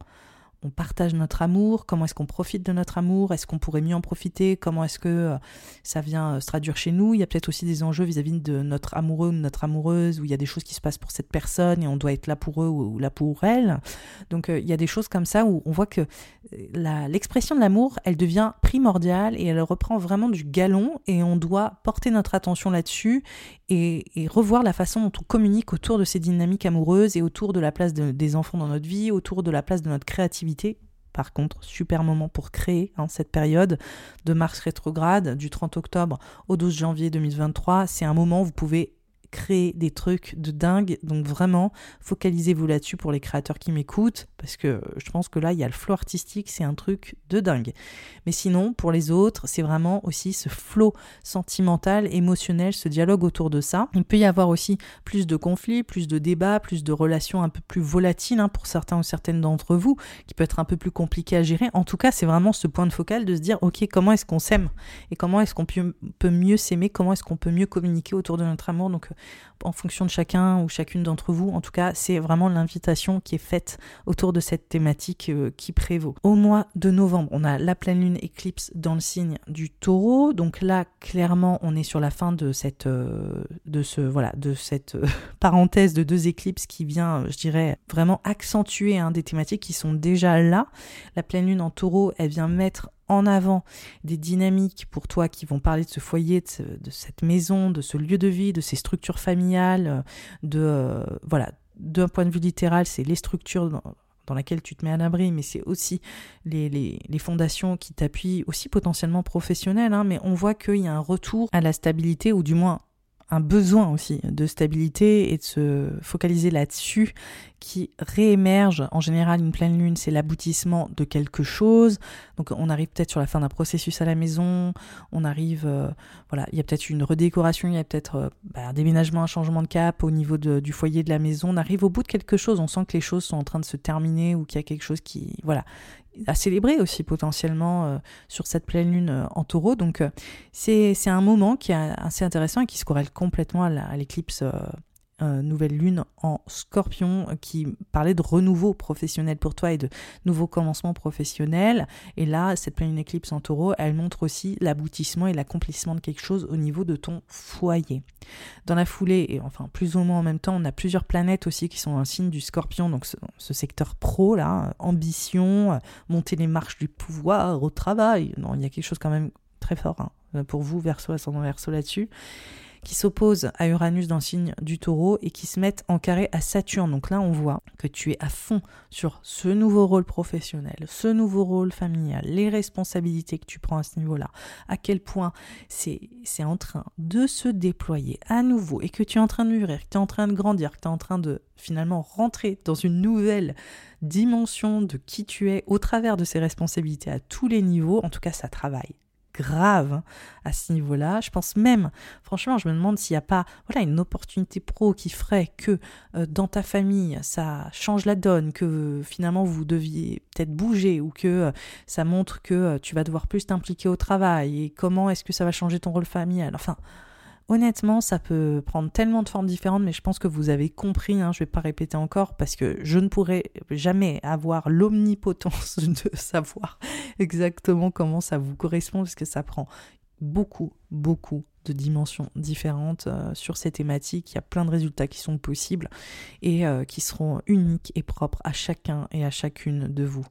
on partage notre amour, comment est-ce qu'on profite de notre amour, est-ce qu'on pourrait mieux en profiter, comment est-ce que euh, ça vient euh, se traduire chez nous. Il y a peut-être aussi des enjeux vis-à-vis de notre amoureux ou de notre amoureuse, où il y a des choses qui se passent pour cette personne et on doit être là pour eux ou là pour elle. Donc euh, il y a des choses comme ça où on voit que l'expression de l'amour, elle devient primordiale et elle reprend vraiment du galon et on doit porter notre attention là-dessus et, revoir la façon dont on communique autour de ces dynamiques amoureuses et autour de la place des enfants dans notre vie, autour de la place de notre créativité. Par contre, super moment pour créer hein, cette période de Mars rétrograde du 30 octobre au 12 janvier 2023. C'est un moment où vous pouvez créer des trucs de dingue. Donc vraiment, focalisez-vous là-dessus pour les créateurs qui m'écoutent, parce que je pense que là, il y a le flow artistique, c'est un truc de dingue. Mais sinon, pour les autres, c'est vraiment aussi ce flow sentimental, émotionnel, ce dialogue autour de ça. Il peut y avoir aussi plus de conflits, plus de débats, plus de relations un peu plus volatiles hein, pour certains ou certaines d'entre vous, qui peut être un peu plus compliqué à gérer. En tout cas, c'est vraiment ce point de focal de se dire, ok, comment est-ce qu'on s'aime? Et comment est-ce qu'on peut, mieux s'aimer, comment est-ce qu'on peut mieux communiquer autour de notre amour? Donc, euh, en fonction de chacun ou chacune d'entre vous, en tout cas, c'est vraiment l'invitation qui est faite autour de cette thématique euh, qui prévaut. Au mois de novembre, on a la pleine lune éclipse dans le signe du taureau. Donc là, clairement, on est sur la fin de cette, euh, de ce, voilà, de cette parenthèse de deux éclipses qui vient, je dirais, vraiment accentuer hein, des thématiques qui sont déjà là. La pleine lune en taureau, elle vient mettre en avant des dynamiques pour toi qui vont parler de ce foyer, de, cette maison, de ce lieu de vie, de ces structures familiales, de euh, voilà, d'un point de vue littéral, c'est les structures dans, dans lesquelles tu te mets à l'abri, mais c'est aussi les, fondations qui t'appuient, aussi potentiellement professionnelles, hein, mais on voit qu'il y a un retour à la stabilité, ou du moins un besoin aussi de stabilité et de se focaliser là-dessus qui réémerge. En général, une pleine lune, c'est l'aboutissement de quelque chose. Donc, on arrive peut-être sur la fin d'un processus à la maison. On arrive, euh, voilà, il y a peut-être une redécoration, il y a peut-être euh, bah, un déménagement, un changement de cap au niveau du foyer de la maison. On arrive au bout de quelque chose. On sent que les choses sont en train de se terminer ou qu'il y a quelque chose qui, voilà, à célébrer aussi potentiellement euh, sur cette pleine lune en taureau. Donc c'est un moment qui est assez intéressant et qui se corrèle complètement à l'éclipse nouvelle lune en scorpion qui parlait de renouveau professionnel pour toi et de nouveau commencement professionnel. Et là, cette pleine éclipse en taureau, elle montre aussi l'aboutissement et l'accomplissement de quelque chose au niveau de ton foyer. Dans la foulée, et enfin plus ou moins en même temps, on a plusieurs planètes aussi qui sont un signe du scorpion, donc ce, secteur pro là, ambition, monter les marches du pouvoir au travail. Non, il y a quelque chose quand même très fort hein, pour vous, verso, ascendant verso là-dessus qui s'opposent à Uranus dans le signe du taureau et qui se mettent en carré à Saturne. Donc là, on voit que tu es à fond sur ce nouveau rôle professionnel, ce nouveau rôle familial, les responsabilités que tu prends à ce niveau-là, à quel point c'est en train de se déployer à nouveau et que tu es en train de mûrir, que tu es en train de grandir, que tu es en train de finalement rentrer dans une nouvelle dimension de qui tu es au travers de ces responsabilités à tous les niveaux. En tout cas, ça travaille grave à ce niveau-là. Je pense même, franchement, je me demande s'il n'y a pas voilà, une opportunité pro qui ferait que euh, dans ta famille, ça change la donne, que finalement vous deviez peut-être bouger ou que euh, ça montre que euh, tu vas devoir plus t'impliquer au travail et comment est-ce que ça va changer ton rôle familial. Enfin, Honnêtement, ça peut prendre tellement de formes différentes, mais je pense que vous avez compris, hein, je ne vais pas répéter encore, parce que je ne pourrais jamais avoir l'omnipotence de savoir exactement comment ça vous correspond, parce que ça prend beaucoup, beaucoup de dimensions différentes euh, sur ces thématiques. Il y a plein de résultats qui sont possibles et euh, qui seront uniques et propres à chacun et à chacune de vous.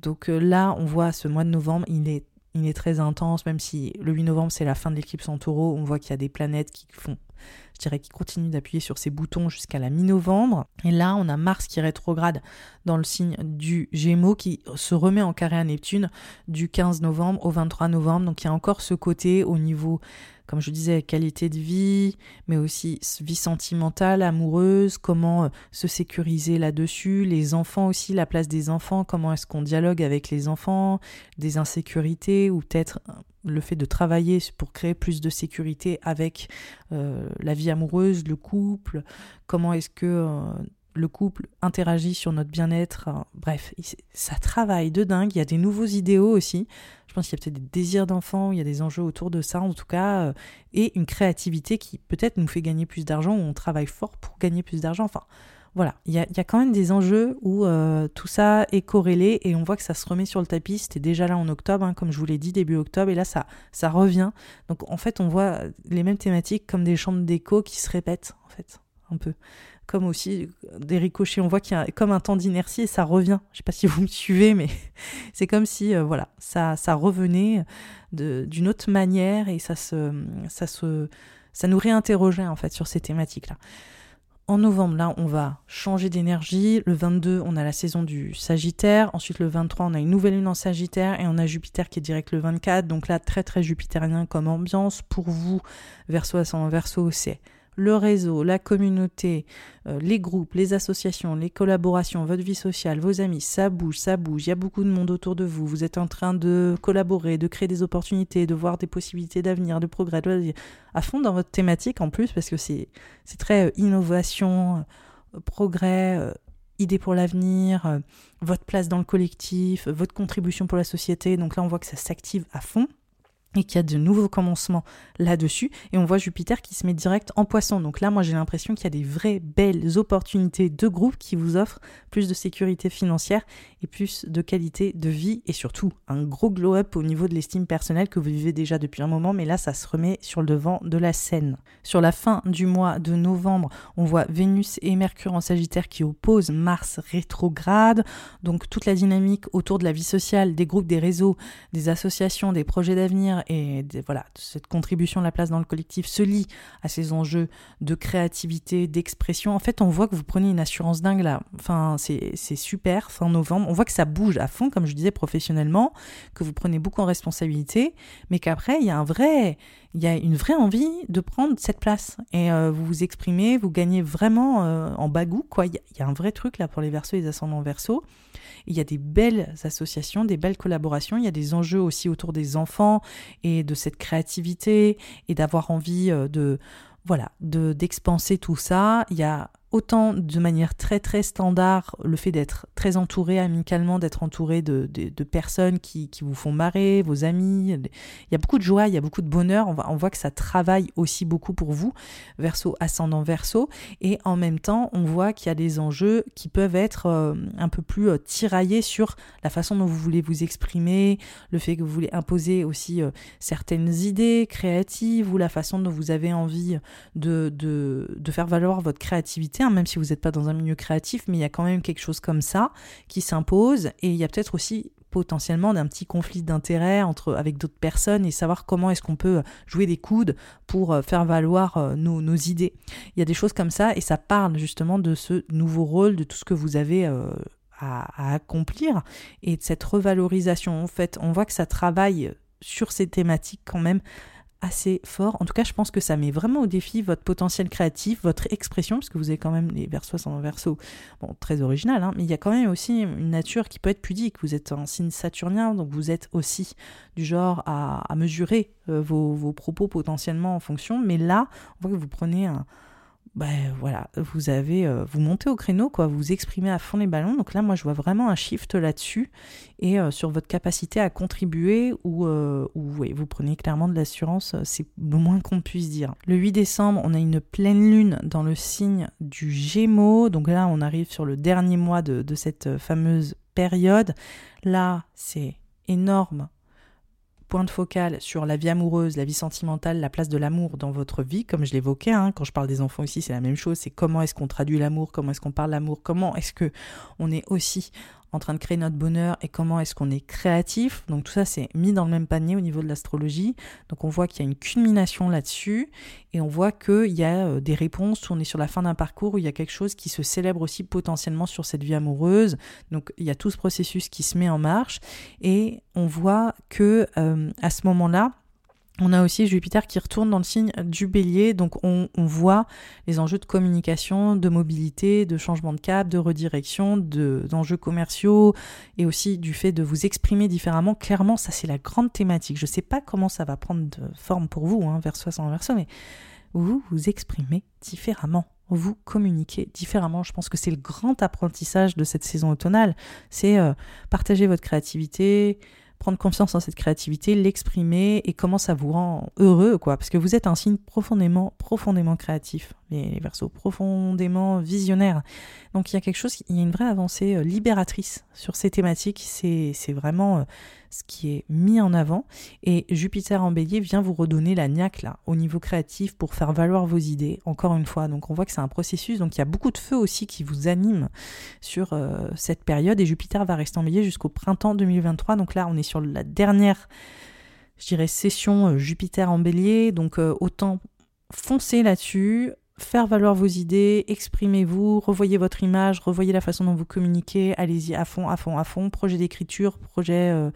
Donc euh, là, on voit ce mois de novembre, il est il est très intense, même si le 8 novembre c'est la fin de l'éclipse en taureau, on voit qu'il y a des planètes qui font, je dirais, qui continuent d'appuyer sur ces boutons jusqu'à la mi-novembre. Et là, on a Mars qui rétrograde dans le signe du Gémeaux qui se remet en carré à Neptune du 15 novembre au 23 novembre. Donc il y a encore ce côté au niveau comme je disais, qualité de vie, mais aussi vie sentimentale, amoureuse, comment euh, se sécuriser là-dessus, les enfants aussi, la place des enfants, comment est-ce qu'on dialogue avec les enfants, des insécurités ou peut-être euh, le fait de travailler pour créer plus de sécurité avec euh, la vie amoureuse, le couple, comment est-ce que le couple interagit sur notre bien-être. Bref, ça travaille de dingue. Il y a des nouveaux idéaux aussi. Je pense qu'il y a peut-être des désirs d'enfants, il y a des enjeux autour de ça en tout cas, euh, et une créativité qui peut-être nous fait gagner plus d'argent, ou on travaille fort pour gagner plus d'argent. Enfin, voilà, il y a, quand même des enjeux où euh, tout ça est corrélé et on voit que ça se remet sur le tapis. C'était déjà là en octobre, hein, comme je vous l'ai dit, début octobre, et là ça, ça revient. Donc en fait, on voit les mêmes thématiques comme des chambres d'écho qui se répètent, en fait, un peu comme aussi des ricochets. On voit qu'il y a comme un temps d'inertie et ça revient. Je sais pas si vous me suivez, mais c'est comme si euh, voilà, ça, ça revenait d'une autre manière et ça se, ça se, ça nous réinterrogeait en fait sur ces thématiques-là. En novembre, là, on va changer d'énergie. Le 22, on a la saison du Sagittaire. Ensuite, le 23, on a une nouvelle lune en Sagittaire et on a Jupiter qui est direct le 24. Donc là, très très jupitérien comme ambiance. Pour vous, verso ascendant verso, c'est le réseau, la communauté, euh, les groupes, les associations, les collaborations, votre vie sociale, vos amis, ça bouge, ça bouge, il y a beaucoup de monde autour de vous, vous êtes en train de collaborer, de créer des opportunités, de voir des possibilités d'avenir, de progrès, à fond dans votre thématique en plus, parce que c'est très euh, innovation, euh, progrès, idée pour l'avenir, votre place dans le collectif, votre contribution pour la société, donc là on voit que ça s'active à fond et qu'il y a de nouveaux commencements là-dessus. Et on voit Jupiter qui se met direct en poisson. Donc là, moi, j'ai l'impression qu'il y a des vraies belles opportunités de groupe qui vous offrent plus de sécurité financière et plus de qualité de vie et surtout un gros glow-up au niveau de l'estime personnelle que vous vivez déjà depuis un moment. Mais là, ça se remet sur le devant de la scène. Sur la fin du mois de novembre, on voit Vénus et Mercure en Sagittaire qui opposent Mars rétrograde. Donc toute la dynamique autour de la vie sociale, des groupes, des réseaux, des associations, des projets d'avenir et voilà, cette contribution de la place dans le collectif se lie à ces enjeux de créativité, d'expression. En fait, on voit que vous prenez une assurance dingue là. Enfin, c'est super, fin novembre. On voit que ça bouge à fond, comme je disais, professionnellement, que vous prenez beaucoup en responsabilité, mais qu'après, il y a un vrai, il y a une vraie envie de prendre cette place. Et euh, vous vous exprimez, vous gagnez vraiment euh, en bagou, quoi. Il y, a un vrai truc là pour les versos et les ascendants versos. Il y a des belles associations, des belles collaborations. Il y a des enjeux aussi autour des enfants et de cette créativité et d'avoir envie euh, de voilà, de d'expanser tout ça. Il y a autant de manière très très standard le fait d'être très entouré amicalement, d'être entouré de, personnes qui, qui, vous font marrer, vos amis. Il y a beaucoup de joie, il y a beaucoup de bonheur. On, on voit que ça travaille aussi beaucoup pour vous, verso ascendant verso. Et en même temps, on voit qu'il y a des enjeux qui peuvent être euh, un peu plus euh, tiraillés sur la façon dont vous voulez vous exprimer, le fait que vous voulez imposer aussi euh, certaines idées créatives ou la façon dont vous avez envie de, de, de faire valoir votre créativité Même si vous n'êtes pas dans un milieu créatif, mais il y a quand même quelque chose comme ça qui s'impose. Et il y a peut-être aussi potentiellement d'un petit conflit d'intérêts entre avec d'autres personnes et savoir comment est-ce qu'on peut jouer des coudes pour euh, faire valoir euh, nos, nos, idées. Il y a des choses comme ça et ça parle justement de ce nouveau rôle, de tout ce que vous avez euh, à, à, accomplir et de cette revalorisation. En fait, on voit que ça travaille sur ces thématiques quand même assez fort. En tout cas, je pense que ça met vraiment au défi votre potentiel créatif, votre expression, parce que vous avez quand même les versos sans verso, très original, hein, mais il y a quand même aussi une nature qui peut être pudique. Vous êtes un signe saturnien, donc vous êtes aussi du genre à, mesurer euh, vos, vos, propos potentiellement en fonction, mais là, on voit que vous prenez un, ben voilà, vous avez, euh, vous montez au créneau, quoi, vous exprimez à fond les ballons. Donc là, moi, je vois vraiment un shift là-dessus et euh, sur votre capacité à contribuer ou, euh, vous prenez clairement de l'assurance, c'est le moins qu'on puisse dire. Le 8 décembre, on a une pleine lune dans le signe du Gémeaux. Donc là, on arrive sur le dernier mois de cette fameuse période. Là, c'est énorme point de focal sur la vie amoureuse, la vie sentimentale, la place de l'amour dans votre vie, comme je l'évoquais, hein, quand je parle des enfants ici, c'est la même chose, c'est comment est-ce qu'on traduit l'amour, comment est-ce qu'on parle l'amour, comment est-ce que on est aussi en train de créer notre bonheur et comment est-ce qu'on est créatif. Donc tout ça, c'est mis dans le même panier au niveau de l'astrologie. Donc on voit qu'il y a une culmination là-dessus et on voit qu'il y a euh, des réponses où on est sur la fin d'un parcours où il y a quelque chose qui se célèbre aussi potentiellement sur cette vie amoureuse. Donc il y a tout ce processus qui se met en marche et on voit que euh, à ce moment-là, on a aussi Jupiter qui retourne dans le signe du bélier, donc on, voit les enjeux de communication, de mobilité, de changement de cap, de redirection, d'enjeux commerciaux et aussi du fait de vous exprimer différemment. Clairement, ça c'est la grande thématique. Je ne sais pas comment ça va prendre de forme pour vous, hein, verso sans verso, mais vous vous exprimez différemment vous communiquez différemment. Je pense que c'est le grand apprentissage de cette saison automnale, c'est euh, partager votre créativité, prendre confiance en cette créativité, l'exprimer et comment ça vous rend heureux, quoi. Parce que vous êtes un signe profondément, profondément créatif, les, versos, profondément visionnaires. Donc il y a quelque chose, il y a une vraie avancée euh, libératrice sur ces thématiques. C'est vraiment euh, ce qui est mis en avant. Et Jupiter en bélier vient vous redonner la niaque là, au niveau créatif pour faire valoir vos idées, encore une fois. Donc on voit que c'est un processus, donc il y a beaucoup de feu aussi qui vous anime sur euh, cette période. Et Jupiter va rester en bélier jusqu'au printemps 2023. Donc là, on est sur la dernière, je dirais, session Jupiter en bélier. Donc autant foncer là-dessus, faire valoir vos idées, exprimez-vous, revoyez votre image, revoyez la façon dont vous communiquez, allez-y à fond, à fond, à fond, projet d'écriture, projet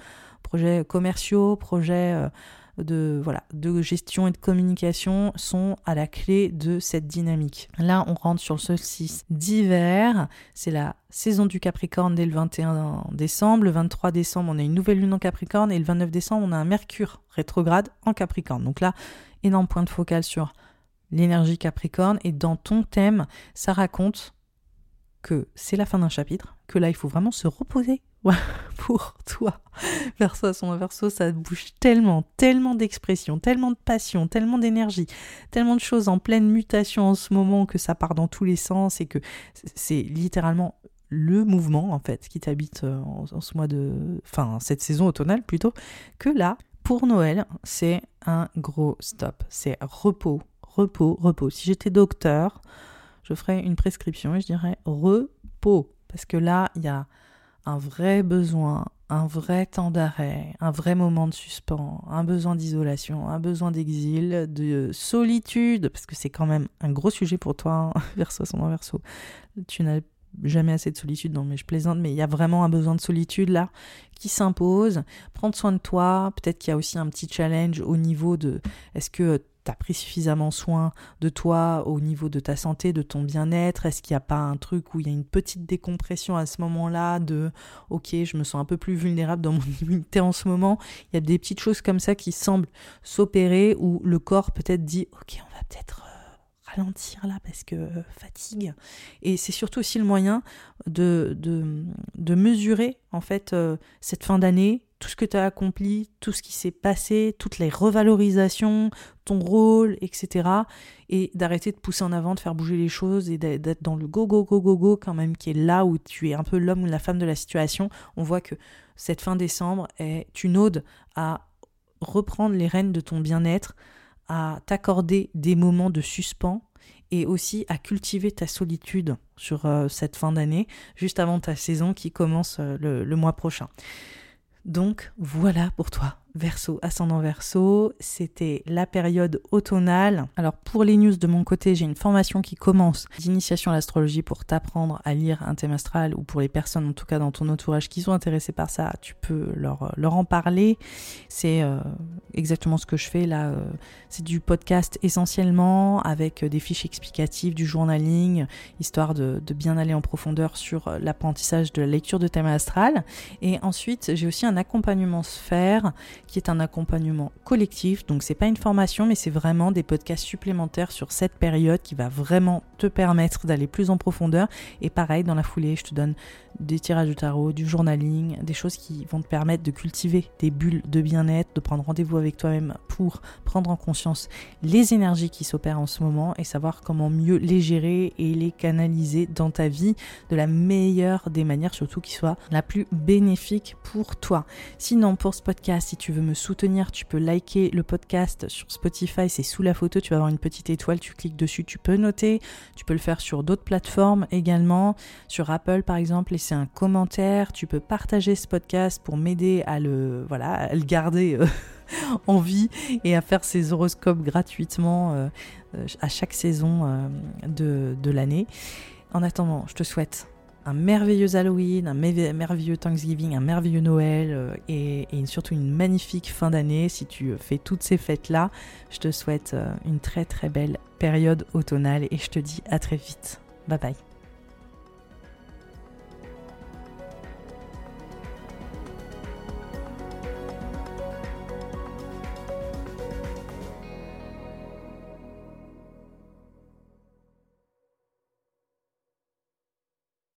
projets commerciaux, projets euh, de, voilà, de gestion et de communication sont à la clé de cette dynamique. Là, on rentre sur le solstice d'hiver. C'est la saison du Capricorne dès le 21 décembre. Le 23 décembre, on a une nouvelle lune en Capricorne. Et le 29 décembre, on a un Mercure rétrograde en Capricorne. Donc là, énorme point de focal sur l'énergie Capricorne. Et dans ton thème, ça raconte que c'est la fin d'un chapitre, que là, il faut vraiment se reposer pour toi. Verso à son inverso, ça bouge tellement, tellement d'expression, tellement de passion, tellement d'énergie, tellement de choses en pleine mutation en ce moment que ça part dans tous les sens et que c'est littéralement le mouvement en fait qui t'habite euh, en, ce mois de, enfin cette saison automnale plutôt, que là pour Noël c'est un gros stop, c'est repos, repos, repos. Si j'étais docteur, je ferais une prescription et je dirais repos parce que là il y a un vrai besoin, un vrai temps d'arrêt, un vrai moment de suspens, un besoin d'isolation, un besoin d'exil, de solitude, parce que c'est quand même un gros sujet pour toi, hein, verso son verso. Tu n'as jamais assez de solitude, non mais je plaisante, mais il y a vraiment un besoin de solitude là qui s'impose. Prendre soin de toi, peut-être qu'il y a aussi un petit challenge au niveau de est-ce que tu as pris suffisamment soin de toi au niveau de ta santé, de ton bien-être? Est-ce qu'il n'y a pas un truc où il y a une petite décompression à ce moment-là de ok, je me sens un peu plus vulnérable dans mon immunité en ce moment? Il y a des petites choses comme ça qui semblent s'opérer où le corps peut-être dit ok, on va peut-être euh, ralentir là parce que euh, fatigue. Et c'est surtout aussi le moyen de, mesurer en fait euh, cette fin d'année, tout ce que tu as accompli, tout ce qui s'est passé, toutes les revalorisations, ton rôle, etc. Et d'arrêter de pousser en avant, de faire bouger les choses et d'être dans le go, go, go, go, go quand même, qui est là où tu es un peu l'homme ou la femme de la situation. On voit que cette fin décembre est une ode à reprendre les rênes de ton bien-être, à t'accorder des moments de suspens et aussi à cultiver ta solitude sur euh, cette fin d'année, juste avant ta saison qui commence euh, le mois prochain. Donc voilà pour toi, Verso, ascendant Verso, c'était la période automnale. Alors pour les news de mon côté, j'ai une formation qui commence d'initiation à l'astrologie pour t'apprendre à lire un thème astral ou pour les personnes en tout cas dans ton entourage qui sont intéressées par ça, tu peux leur, en parler. C'est euh, exactement ce que je fais là. Euh, c'est du podcast essentiellement avec des fiches explicatives, du journaling, histoire de, de bien aller en profondeur sur l'apprentissage de la lecture de thème astral. Et ensuite, j'ai aussi un accompagnement sphère qui est un accompagnement collectif. Donc c'est pas une formation, mais c'est vraiment des podcasts supplémentaires sur cette période qui va vraiment te permettre d'aller plus en profondeur. Et pareil, dans la foulée, je te donne des tirages de tarot, du journaling, des choses qui vont te permettre de cultiver des bulles de bien-être, de prendre rendez-vous avec toi-même pour prendre en conscience les énergies qui s'opèrent en ce moment et savoir comment mieux les gérer et les canaliser dans ta vie de la meilleure des manières, surtout qui soit la plus bénéfique pour toi. Sinon, pour ce podcast, si tu veux me soutenir, tu peux liker le podcast sur Spotify, c'est sous la photo, tu vas avoir une petite étoile, tu cliques dessus, tu peux noter, tu peux le faire sur d'autres plateformes également, sur Apple par exemple, un commentaire, tu peux partager ce podcast pour m'aider à le, voilà, à le garder euh, en vie et à faire ces horoscopes gratuitement euh, euh, à chaque saison de, de l'année. En attendant, je te souhaite un merveilleux Halloween, un merveilleux Thanksgiving, un merveilleux Noël et, et, surtout une magnifique fin d'année. Si tu fais toutes ces fêtes-là, je te souhaite une très très belle période automnale et je te dis à très vite. Bye bye.